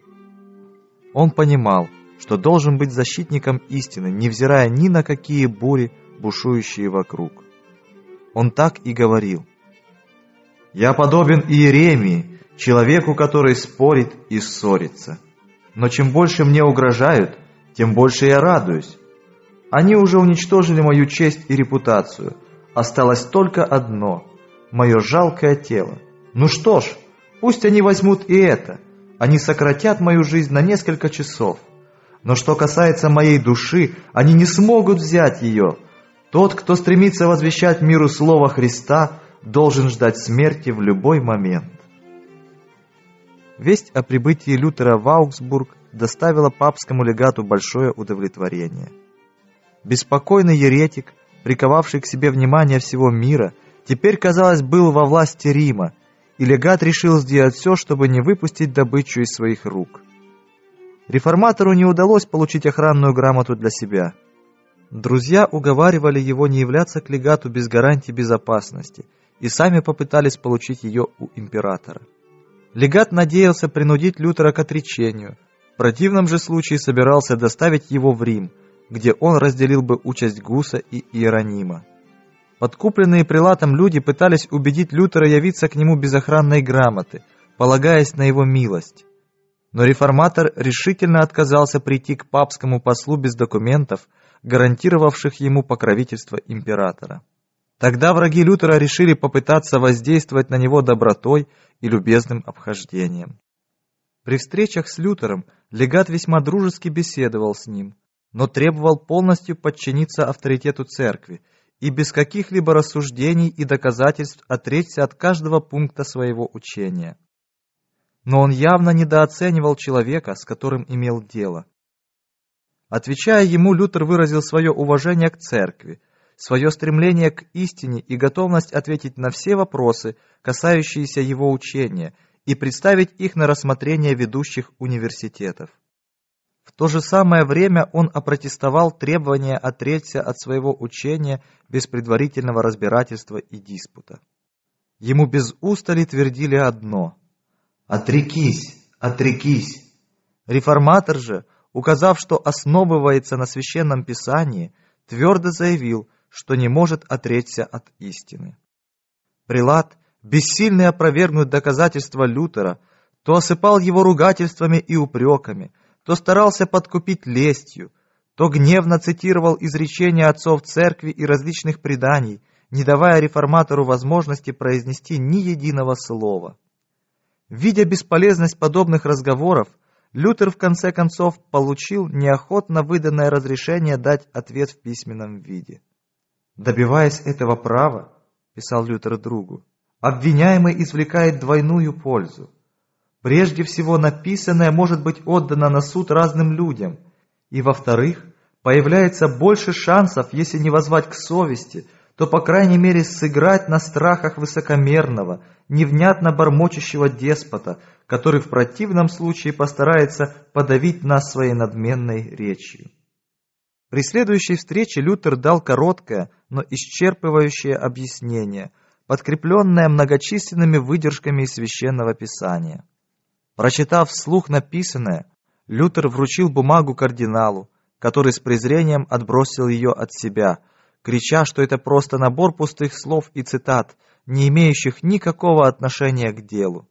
Он понимал, что должен быть защитником истины, невзирая ни на какие бури, бушующие вокруг. Он так и говорил. «Я подобен Иеремии, человеку, который спорит и ссорится. Но чем больше мне угрожают, тем больше я радуюсь. Они уже уничтожили мою честь и репутацию. Осталось только одно – мое жалкое тело. Ну что ж, пусть они возьмут и это. Они сократят мою жизнь на несколько часов. Но что касается моей души, они не смогут взять ее – тот, кто стремится возвещать миру Слово Христа, должен ждать смерти в любой момент. Весть о прибытии Лютера в Аугсбург доставила папскому легату большое удовлетворение. Беспокойный еретик, приковавший к себе внимание всего мира, теперь, казалось, был во власти Рима, и легат решил сделать все, чтобы не выпустить добычу из своих рук. Реформатору не удалось получить охранную грамоту для себя – Друзья уговаривали его не являться к легату без гарантии безопасности и сами попытались получить ее у императора. Легат надеялся принудить Лютера к отречению, в противном же случае собирался доставить его в Рим, где он разделил бы участь Гуса и Иеронима. Подкупленные прилатом люди пытались убедить Лютера явиться к нему без охранной грамоты, полагаясь на его милость. Но реформатор решительно отказался прийти к папскому послу без документов, гарантировавших ему покровительство императора. Тогда враги Лютера решили попытаться воздействовать на него добротой и любезным обхождением. При встречах с Лютером легат весьма дружески беседовал с ним, но требовал полностью подчиниться авторитету церкви и без каких-либо рассуждений и доказательств отречься от каждого пункта своего учения. Но он явно недооценивал человека, с которым имел дело. Отвечая ему, Лютер выразил свое уважение к церкви, свое стремление к истине и готовность ответить на все вопросы, касающиеся его учения, и представить их на рассмотрение ведущих университетов. В то же самое время он опротестовал требование отречься от своего учения без предварительного разбирательства и диспута. Ему без устали твердили одно «Отрекись, отрекись!» Реформатор же, указав, что основывается на священном писании, твердо заявил, что не может отречься от истины. Прилад, бессильный опровергнуть доказательства Лютера, то осыпал его ругательствами и упреками, то старался подкупить лестью, то гневно цитировал изречения отцов церкви и различных преданий, не давая реформатору возможности произнести ни единого слова. Видя бесполезность подобных разговоров, Лютер в конце концов получил неохотно выданное разрешение дать ответ в письменном виде. Добиваясь этого права, писал Лютер другу, обвиняемый извлекает двойную пользу. Прежде всего, написанное может быть отдано на суд разным людям, и, во-вторых, появляется больше шансов, если не возвать к совести, то, по крайней мере, сыграть на страхах высокомерного, невнятно бормочущего деспота, который в противном случае постарается подавить нас своей надменной речью. При следующей встрече Лютер дал короткое, но исчерпывающее объяснение, подкрепленное многочисленными выдержками из Священного Писания. Прочитав вслух написанное, Лютер вручил бумагу кардиналу, который с презрением отбросил ее от себя, крича, что это просто набор пустых слов и цитат, не имеющих никакого отношения к делу.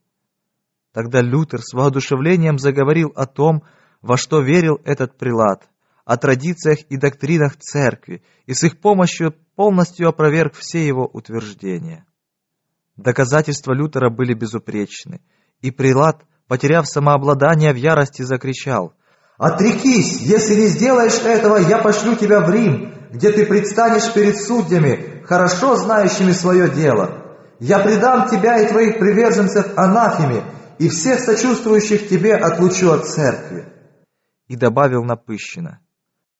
Тогда Лютер с воодушевлением заговорил о том, во что верил этот прилад – о традициях и доктринах церкви и с их помощью полностью опроверг все его утверждения. Доказательства Лютера были безупречны, и прилад, потеряв самообладание, в ярости закричал «Отрекись! Если не сделаешь этого, я пошлю тебя в Рим, где ты предстанешь перед судьями, хорошо знающими свое дело. Я предам тебя и твоих приверженцев анафеме, и всех сочувствующих тебе отлучу от церкви». И добавил напыщенно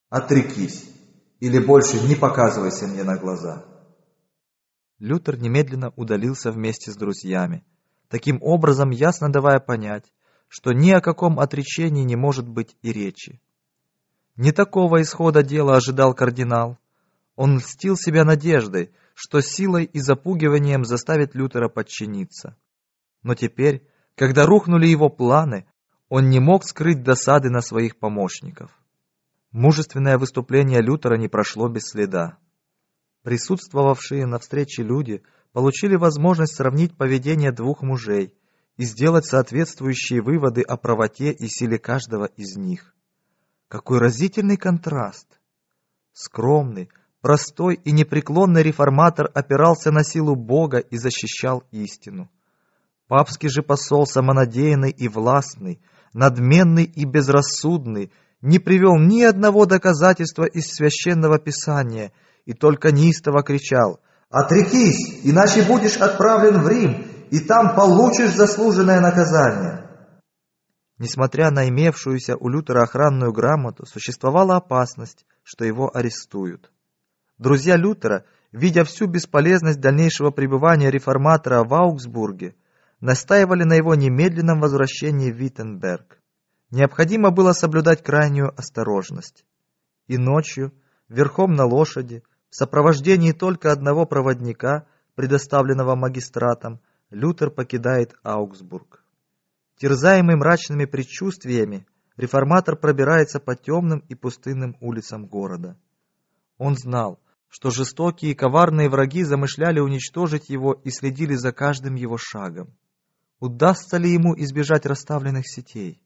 Отрекись, или больше не показывайся мне на глаза. Лютер немедленно удалился вместе с друзьями, таким образом ясно давая понять, что ни о каком отречении не может быть и речи. Не такого исхода дела ожидал кардинал. Он льстил себя надеждой, что силой и запугиванием заставит Лютера подчиниться. Но теперь, когда рухнули его планы, он не мог скрыть досады на своих помощников. Мужественное выступление Лютера не прошло без следа. Присутствовавшие на встрече люди получили возможность сравнить поведение двух мужей и сделать соответствующие выводы о правоте и силе каждого из них. Какой разительный контраст! Скромный, простой и непреклонный реформатор опирался на силу Бога и защищал истину. Папский же посол самонадеянный и властный, надменный и безрассудный – не привел ни одного доказательства из священного писания и только неистово кричал «Отрекись, иначе будешь отправлен в Рим, и там получишь заслуженное наказание». Несмотря на имевшуюся у Лютера охранную грамоту, существовала опасность, что его арестуют. Друзья Лютера, видя всю бесполезность дальнейшего пребывания реформатора в Аугсбурге, настаивали на его немедленном возвращении в Виттенберг необходимо было соблюдать крайнюю осторожность. И ночью, верхом на лошади, в сопровождении только одного проводника, предоставленного магистратом, Лютер покидает Аугсбург. Терзаемый мрачными предчувствиями, реформатор пробирается по темным и пустынным улицам города. Он знал, что жестокие и коварные враги замышляли уничтожить его и следили за каждым его шагом. Удастся ли ему избежать расставленных сетей?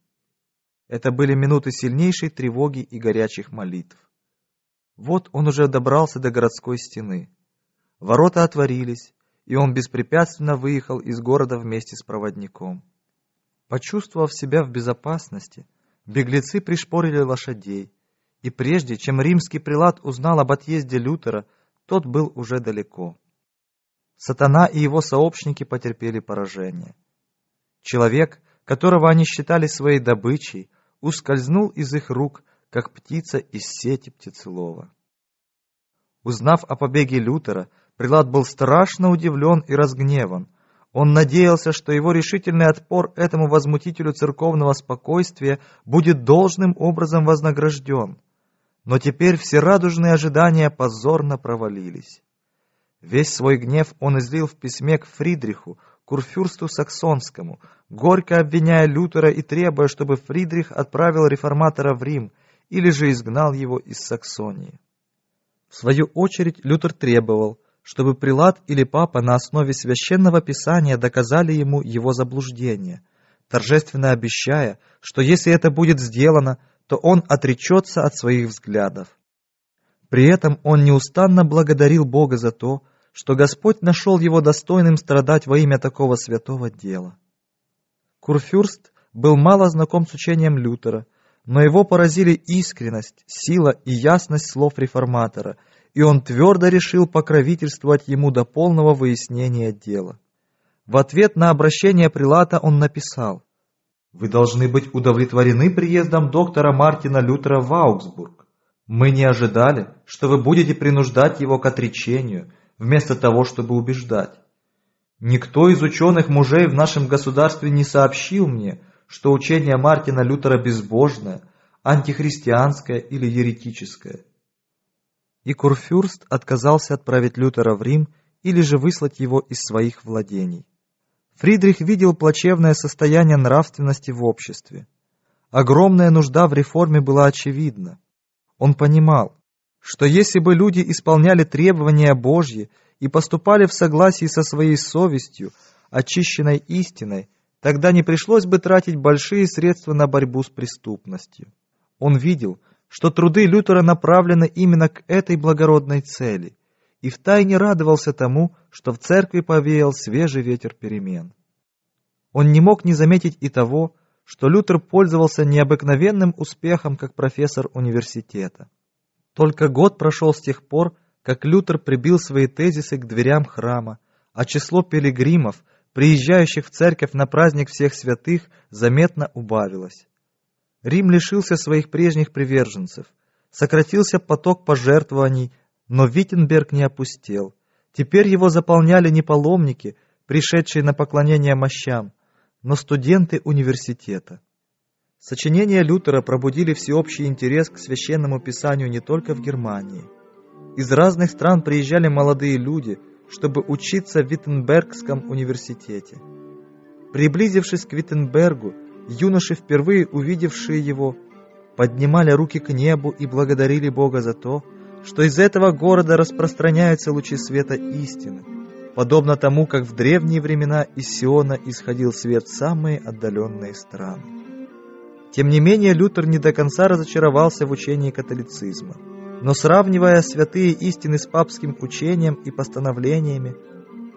Это были минуты сильнейшей тревоги и горячих молитв. Вот он уже добрался до городской стены. Ворота отворились, и он беспрепятственно выехал из города вместе с проводником. Почувствовав себя в безопасности, беглецы пришпорили лошадей, и прежде чем римский прилад узнал об отъезде Лютера, тот был уже далеко. Сатана и его сообщники потерпели поражение. Человек, которого они считали своей добычей, ускользнул из их рук, как птица из сети птицелова. Узнав о побеге Лютера, Прилад был страшно удивлен и разгневан. Он надеялся, что его решительный отпор этому возмутителю церковного спокойствия будет должным образом вознагражден. Но теперь все радужные ожидания позорно провалились. Весь свой гнев он излил в письме к Фридриху, курфюрсту Саксонскому, горько обвиняя Лютера и требуя, чтобы Фридрих отправил реформатора в Рим или же изгнал его из Саксонии. В свою очередь Лютер требовал, чтобы прилад или папа на основе священного писания доказали ему его заблуждение, торжественно обещая, что если это будет сделано, то он отречется от своих взглядов. При этом он неустанно благодарил Бога за то, что Господь нашел его достойным страдать во имя такого святого дела. Курфюрст был мало знаком с учением Лютера, но его поразили искренность, сила и ясность слов реформатора, и он твердо решил покровительствовать ему до полного выяснения дела. В ответ на обращение прилата он написал «Вы должны быть удовлетворены приездом доктора Мартина Лютера в Аугсбург. Мы не ожидали, что вы будете принуждать его к отречению, вместо того, чтобы убеждать. Никто из ученых мужей в нашем государстве не сообщил мне, что учение Мартина Лютера безбожное, антихристианское или еретическое. И Курфюрст отказался отправить Лютера в Рим или же выслать его из своих владений. Фридрих видел плачевное состояние нравственности в обществе. Огромная нужда в реформе была очевидна. Он понимал, что если бы люди исполняли требования Божьи и поступали в согласии со своей совестью, очищенной истиной, тогда не пришлось бы тратить большие средства на борьбу с преступностью. Он видел, что труды Лютера направлены именно к этой благородной цели, и втайне радовался тому, что в церкви повеял свежий ветер перемен. Он не мог не заметить и того, что Лютер пользовался необыкновенным успехом как профессор университета. Только год прошел с тех пор, как Лютер прибил свои тезисы к дверям храма, а число пилигримов, приезжающих в церковь на праздник всех святых, заметно убавилось. Рим лишился своих прежних приверженцев, сократился поток пожертвований, но Виттенберг не опустел. Теперь его заполняли не паломники, пришедшие на поклонение мощам, но студенты университета. Сочинения Лютера пробудили всеобщий интерес к священному писанию не только в Германии. Из разных стран приезжали молодые люди, чтобы учиться в Виттенбергском университете. Приблизившись к Виттенбергу, юноши, впервые увидевшие его, поднимали руки к небу и благодарили Бога за то, что из этого города распространяются лучи света истины, подобно тому, как в древние времена из Сиона исходил свет в самые отдаленные страны. Тем не менее, Лютер не до конца разочаровался в учении католицизма. Но сравнивая святые истины с папским учением и постановлениями,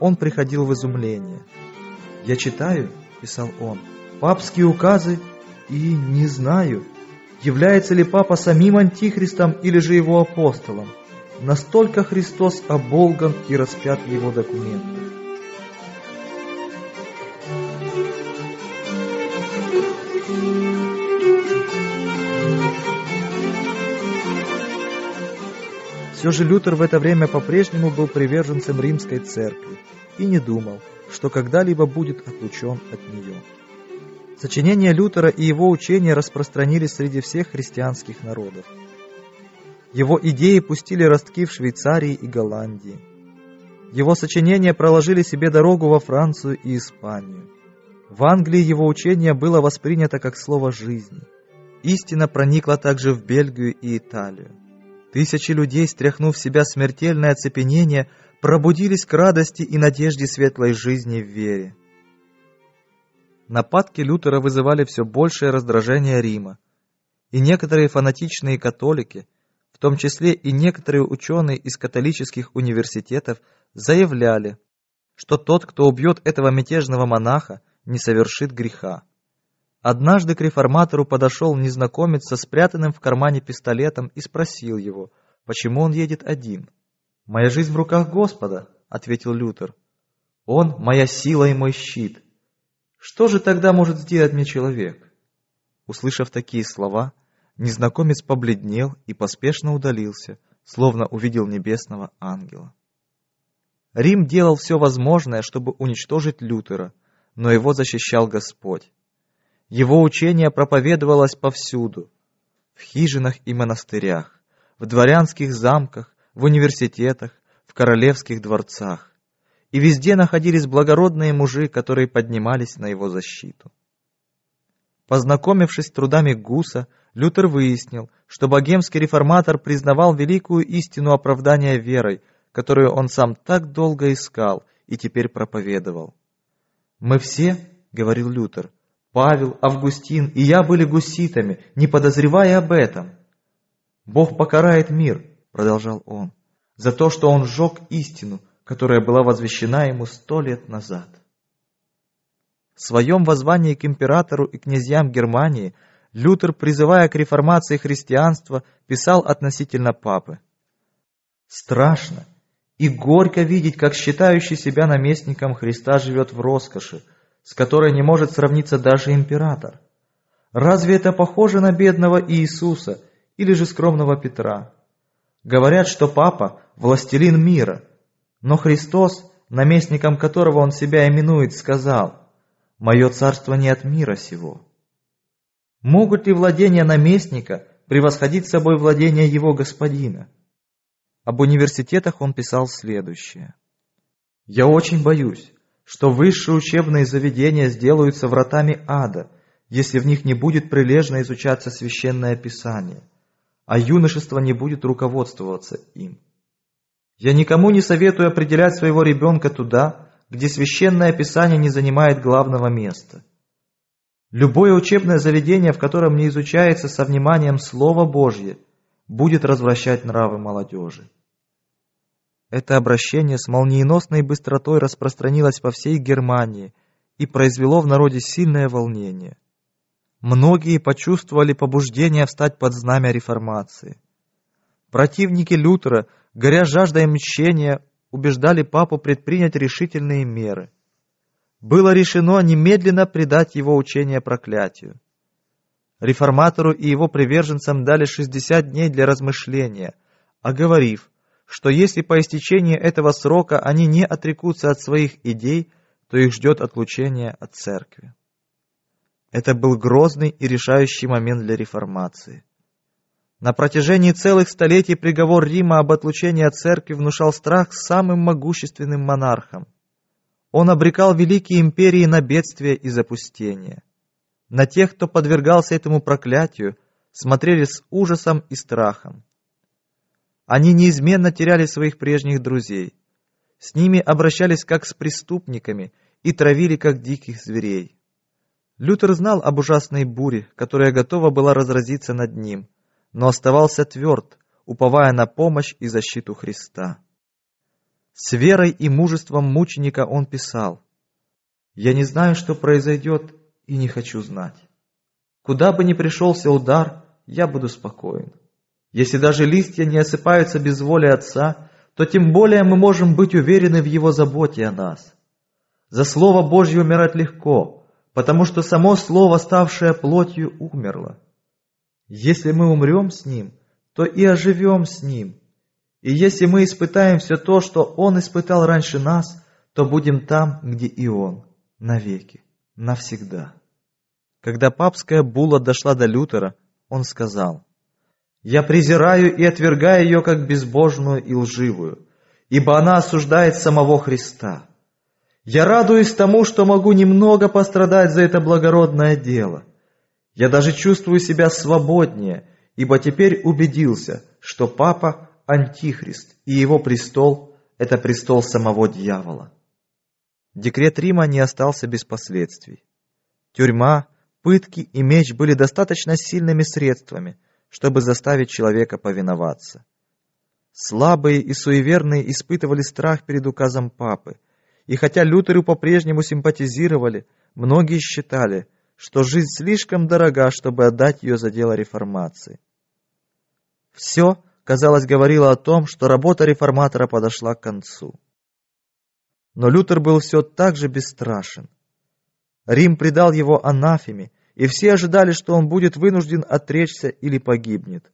он приходил в изумление. «Я читаю», — писал он, — «папские указы и не знаю, является ли папа самим антихристом или же его апостолом. Настолько Христос оболган и распят его документах. Все же Лютер в это время по-прежнему был приверженцем римской церкви и не думал, что когда-либо будет отлучен от нее. Сочинения Лютера и его учения распространились среди всех христианских народов. Его идеи пустили ростки в Швейцарии и Голландии. Его сочинения проложили себе дорогу во Францию и Испанию. В Англии его учение было воспринято как слово жизни. Истина проникла также в Бельгию и Италию. Тысячи людей, стряхнув в себя смертельное оцепенение, пробудились к радости и надежде светлой жизни в вере. Нападки Лютера вызывали все большее раздражение Рима, и некоторые фанатичные католики, в том числе и некоторые ученые из католических университетов, заявляли, что тот, кто убьет этого мятежного монаха, не совершит греха. Однажды к реформатору подошел незнакомец со спрятанным в кармане пистолетом и спросил его, почему он едет один. «Моя жизнь в руках Господа», — ответил Лютер. «Он — моя сила и мой щит. Что же тогда может сделать мне человек?» Услышав такие слова, незнакомец побледнел и поспешно удалился, словно увидел небесного ангела. Рим делал все возможное, чтобы уничтожить Лютера, но его защищал Господь. Его учение проповедовалось повсюду, в хижинах и монастырях, в дворянских замках, в университетах, в королевских дворцах. И везде находились благородные мужи, которые поднимались на его защиту. Познакомившись с трудами Гуса, Лютер выяснил, что богемский реформатор признавал великую истину оправдания верой, которую он сам так долго искал и теперь проповедовал. «Мы все, — говорил Лютер, — Павел, Августин и я были гуситами, не подозревая об этом. Бог покарает мир, — продолжал он, — за то, что он сжег истину, которая была возвещена ему сто лет назад. В своем воззвании к императору и князьям Германии Лютер, призывая к реформации христианства, писал относительно папы. «Страшно и горько видеть, как считающий себя наместником Христа живет в роскоши, с которой не может сравниться даже император. Разве это похоже на бедного Иисуса или же скромного Петра? Говорят, что папа – властелин мира, но Христос, наместником которого он себя именует, сказал – Мое царство не от мира сего. Могут ли владения наместника превосходить собой владения его господина? Об университетах он писал следующее. «Я очень боюсь, что высшие учебные заведения сделаются вратами ада, если в них не будет прилежно изучаться священное писание, а юношество не будет руководствоваться им. Я никому не советую определять своего ребенка туда, где священное писание не занимает главного места. Любое учебное заведение, в котором не изучается со вниманием Слово Божье, будет развращать нравы молодежи. Это обращение с молниеносной быстротой распространилось по всей Германии и произвело в народе сильное волнение. Многие почувствовали побуждение встать под знамя реформации. Противники Лютера, горя жаждой мщения, убеждали папу предпринять решительные меры. Было решено немедленно предать его учение проклятию. Реформатору и его приверженцам дали 60 дней для размышления, оговорив, что если по истечении этого срока они не отрекутся от своих идей, то их ждет отлучение от церкви. Это был грозный и решающий момент для реформации. На протяжении целых столетий приговор Рима об отлучении от церкви внушал страх самым могущественным монархам. Он обрекал великие империи на бедствие и запустение. На тех, кто подвергался этому проклятию, смотрели с ужасом и страхом. Они неизменно теряли своих прежних друзей. С ними обращались как с преступниками и травили как диких зверей. Лютер знал об ужасной буре, которая готова была разразиться над ним – но оставался тверд, уповая на помощь и защиту Христа. С верой и мужеством мученика он писал, «Я не знаю, что произойдет, и не хочу знать. Куда бы ни пришелся удар, я буду спокоен. Если даже листья не осыпаются без воли Отца, то тем более мы можем быть уверены в Его заботе о нас. За Слово Божье умирать легко, потому что само Слово, ставшее плотью, умерло. Если мы умрем с Ним, то и оживем с Ним. И если мы испытаем все то, что Он испытал раньше нас, то будем там, где и Он, навеки, навсегда. Когда папская була дошла до Лютера, он сказал, «Я презираю и отвергаю ее как безбожную и лживую, ибо она осуждает самого Христа. Я радуюсь тому, что могу немного пострадать за это благородное дело» Я даже чувствую себя свободнее, ибо теперь убедился, что папа – антихрист, и его престол – это престол самого дьявола. Декрет Рима не остался без последствий. Тюрьма, пытки и меч были достаточно сильными средствами, чтобы заставить человека повиноваться. Слабые и суеверные испытывали страх перед указом папы, и хотя Лютеру по-прежнему симпатизировали, многие считали – что жизнь слишком дорога, чтобы отдать ее за дело реформации. Все, казалось, говорило о том, что работа реформатора подошла к концу. Но Лютер был все так же бесстрашен. Рим предал его анафеме, и все ожидали, что он будет вынужден отречься или погибнет.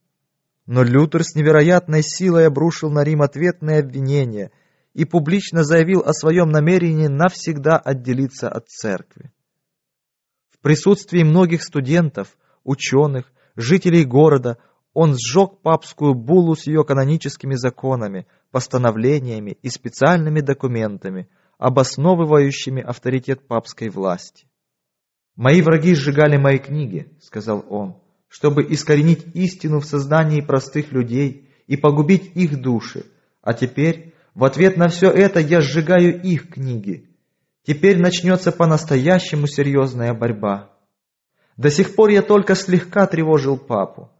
Но Лютер с невероятной силой обрушил на Рим ответные обвинения и публично заявил о своем намерении навсегда отделиться от церкви. В присутствии многих студентов, ученых, жителей города он сжег папскую буллу с ее каноническими законами, постановлениями и специальными документами, обосновывающими авторитет папской власти. «Мои враги сжигали мои книги», — сказал он, «чтобы искоренить истину в сознании простых людей и погубить их души, а теперь, в ответ на все это, я сжигаю их книги. Теперь начнется по-настоящему серьезная борьба. До сих пор я только слегка тревожил папу.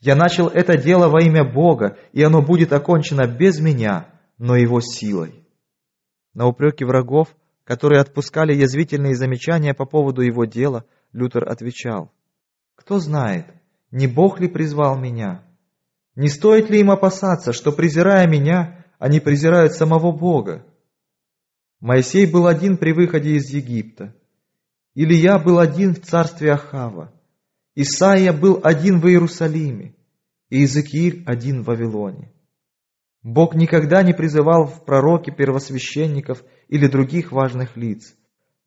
Я начал это дело во имя Бога, и оно будет окончено без меня, но его силой». На упреки врагов которые отпускали язвительные замечания по поводу его дела, Лютер отвечал, «Кто знает, не Бог ли призвал меня? Не стоит ли им опасаться, что, презирая меня, они презирают самого Бога? Моисей был один при выходе из Египта, Илья был один в царстве Ахава, Исаия был один в Иерусалиме, и Иезекииль один в Вавилоне. Бог никогда не призывал в пророки первосвященников или других важных лиц,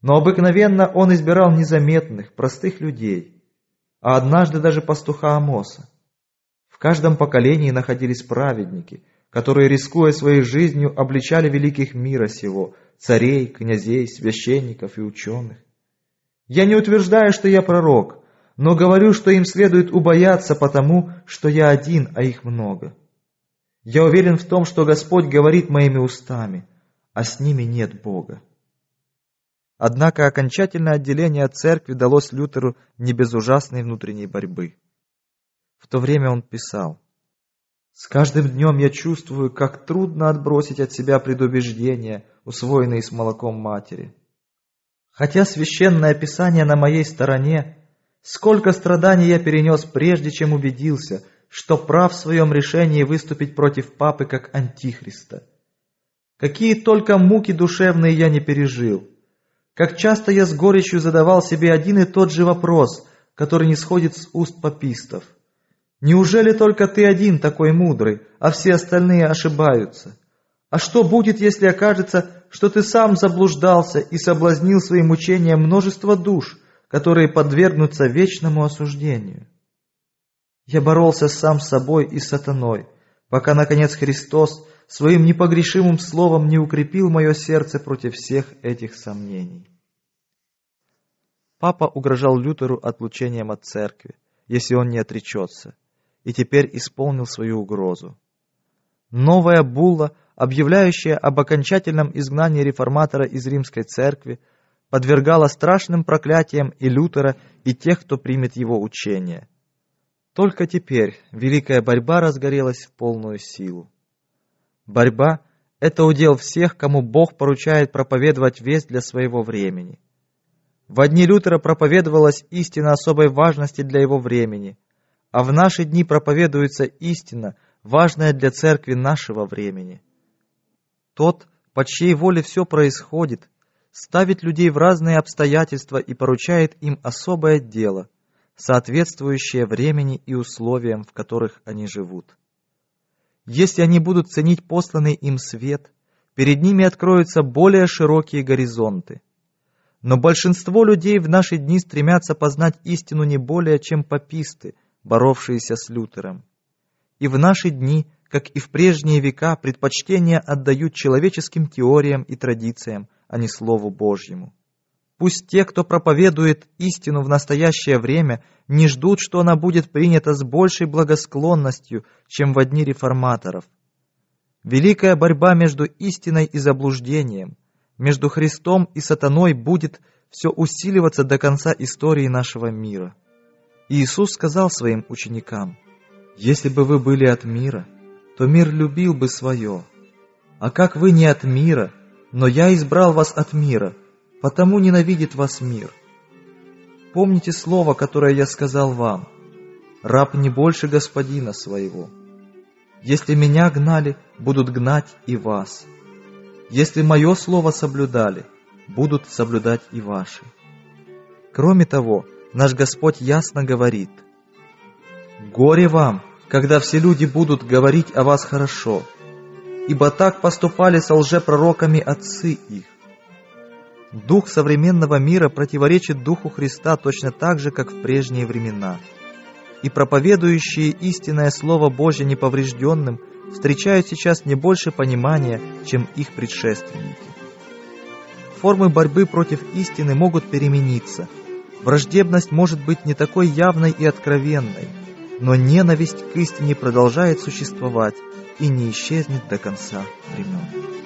но обыкновенно Он избирал незаметных, простых людей, а однажды даже пастуха Амоса. В каждом поколении находились праведники, которые, рискуя своей жизнью, обличали великих мира сего, царей, князей, священников и ученых. Я не утверждаю, что я пророк, но говорю, что им следует убояться потому, что я один, а их много. Я уверен в том, что Господь говорит моими устами, а с ними нет Бога. Однако окончательное отделение от церкви далось Лютеру не без ужасной внутренней борьбы. В то время он писал, «С каждым днем я чувствую, как трудно отбросить от себя предубеждения, усвоенные с молоком матери. Хотя священное писание на моей стороне, сколько страданий я перенес прежде, чем убедился – что прав в своем решении выступить против папы как антихриста. Какие только муки душевные я не пережил. Как часто я с горечью задавал себе один и тот же вопрос, который не сходит с уст папистов. Неужели только ты один такой мудрый, а все остальные ошибаются? А что будет, если окажется, что ты сам заблуждался и соблазнил своим учением множество душ, которые подвергнутся вечному осуждению? Я боролся сам с собой и сатаной, пока, наконец, Христос своим непогрешимым словом не укрепил мое сердце против всех этих сомнений. Папа угрожал Лютеру отлучением от церкви, если он не отречется, и теперь исполнил свою угрозу. Новая булла, объявляющая об окончательном изгнании реформатора из римской церкви, подвергала страшным проклятиям и Лютера, и тех, кто примет его учение – только теперь великая борьба разгорелась в полную силу. Борьба — это удел всех, кому Бог поручает проповедовать весть для своего времени. В одни Лютера проповедовалась истина особой важности для его времени, а в наши дни проповедуется истина, важная для церкви нашего времени. Тот, по чьей воле все происходит, ставит людей в разные обстоятельства и поручает им особое дело — соответствующее времени и условиям, в которых они живут. Если они будут ценить посланный им свет, перед ними откроются более широкие горизонты. Но большинство людей в наши дни стремятся познать истину не более, чем паписты, боровшиеся с Лютером. И в наши дни, как и в прежние века, предпочтение отдают человеческим теориям и традициям, а не Слову Божьему. Пусть те, кто проповедует истину в настоящее время, не ждут, что она будет принята с большей благосклонностью, чем в одни реформаторов. Великая борьба между истиной и заблуждением, между Христом и сатаной будет все усиливаться до конца истории нашего мира. Иисус сказал своим ученикам, «Если бы вы были от мира, то мир любил бы свое. А как вы не от мира, но я избрал вас от мира, потому ненавидит вас мир. Помните слово, которое я сказал вам. Раб не больше господина своего. Если меня гнали, будут гнать и вас. Если мое слово соблюдали, будут соблюдать и ваши. Кроме того, наш Господь ясно говорит, «Горе вам, когда все люди будут говорить о вас хорошо, ибо так поступали со лжепророками отцы их. Дух современного мира противоречит Духу Христа точно так же, как в прежние времена. И проповедующие истинное Слово Божье неповрежденным встречают сейчас не больше понимания, чем их предшественники. Формы борьбы против истины могут перемениться. Враждебность может быть не такой явной и откровенной, но ненависть к истине продолжает существовать и не исчезнет до конца времен.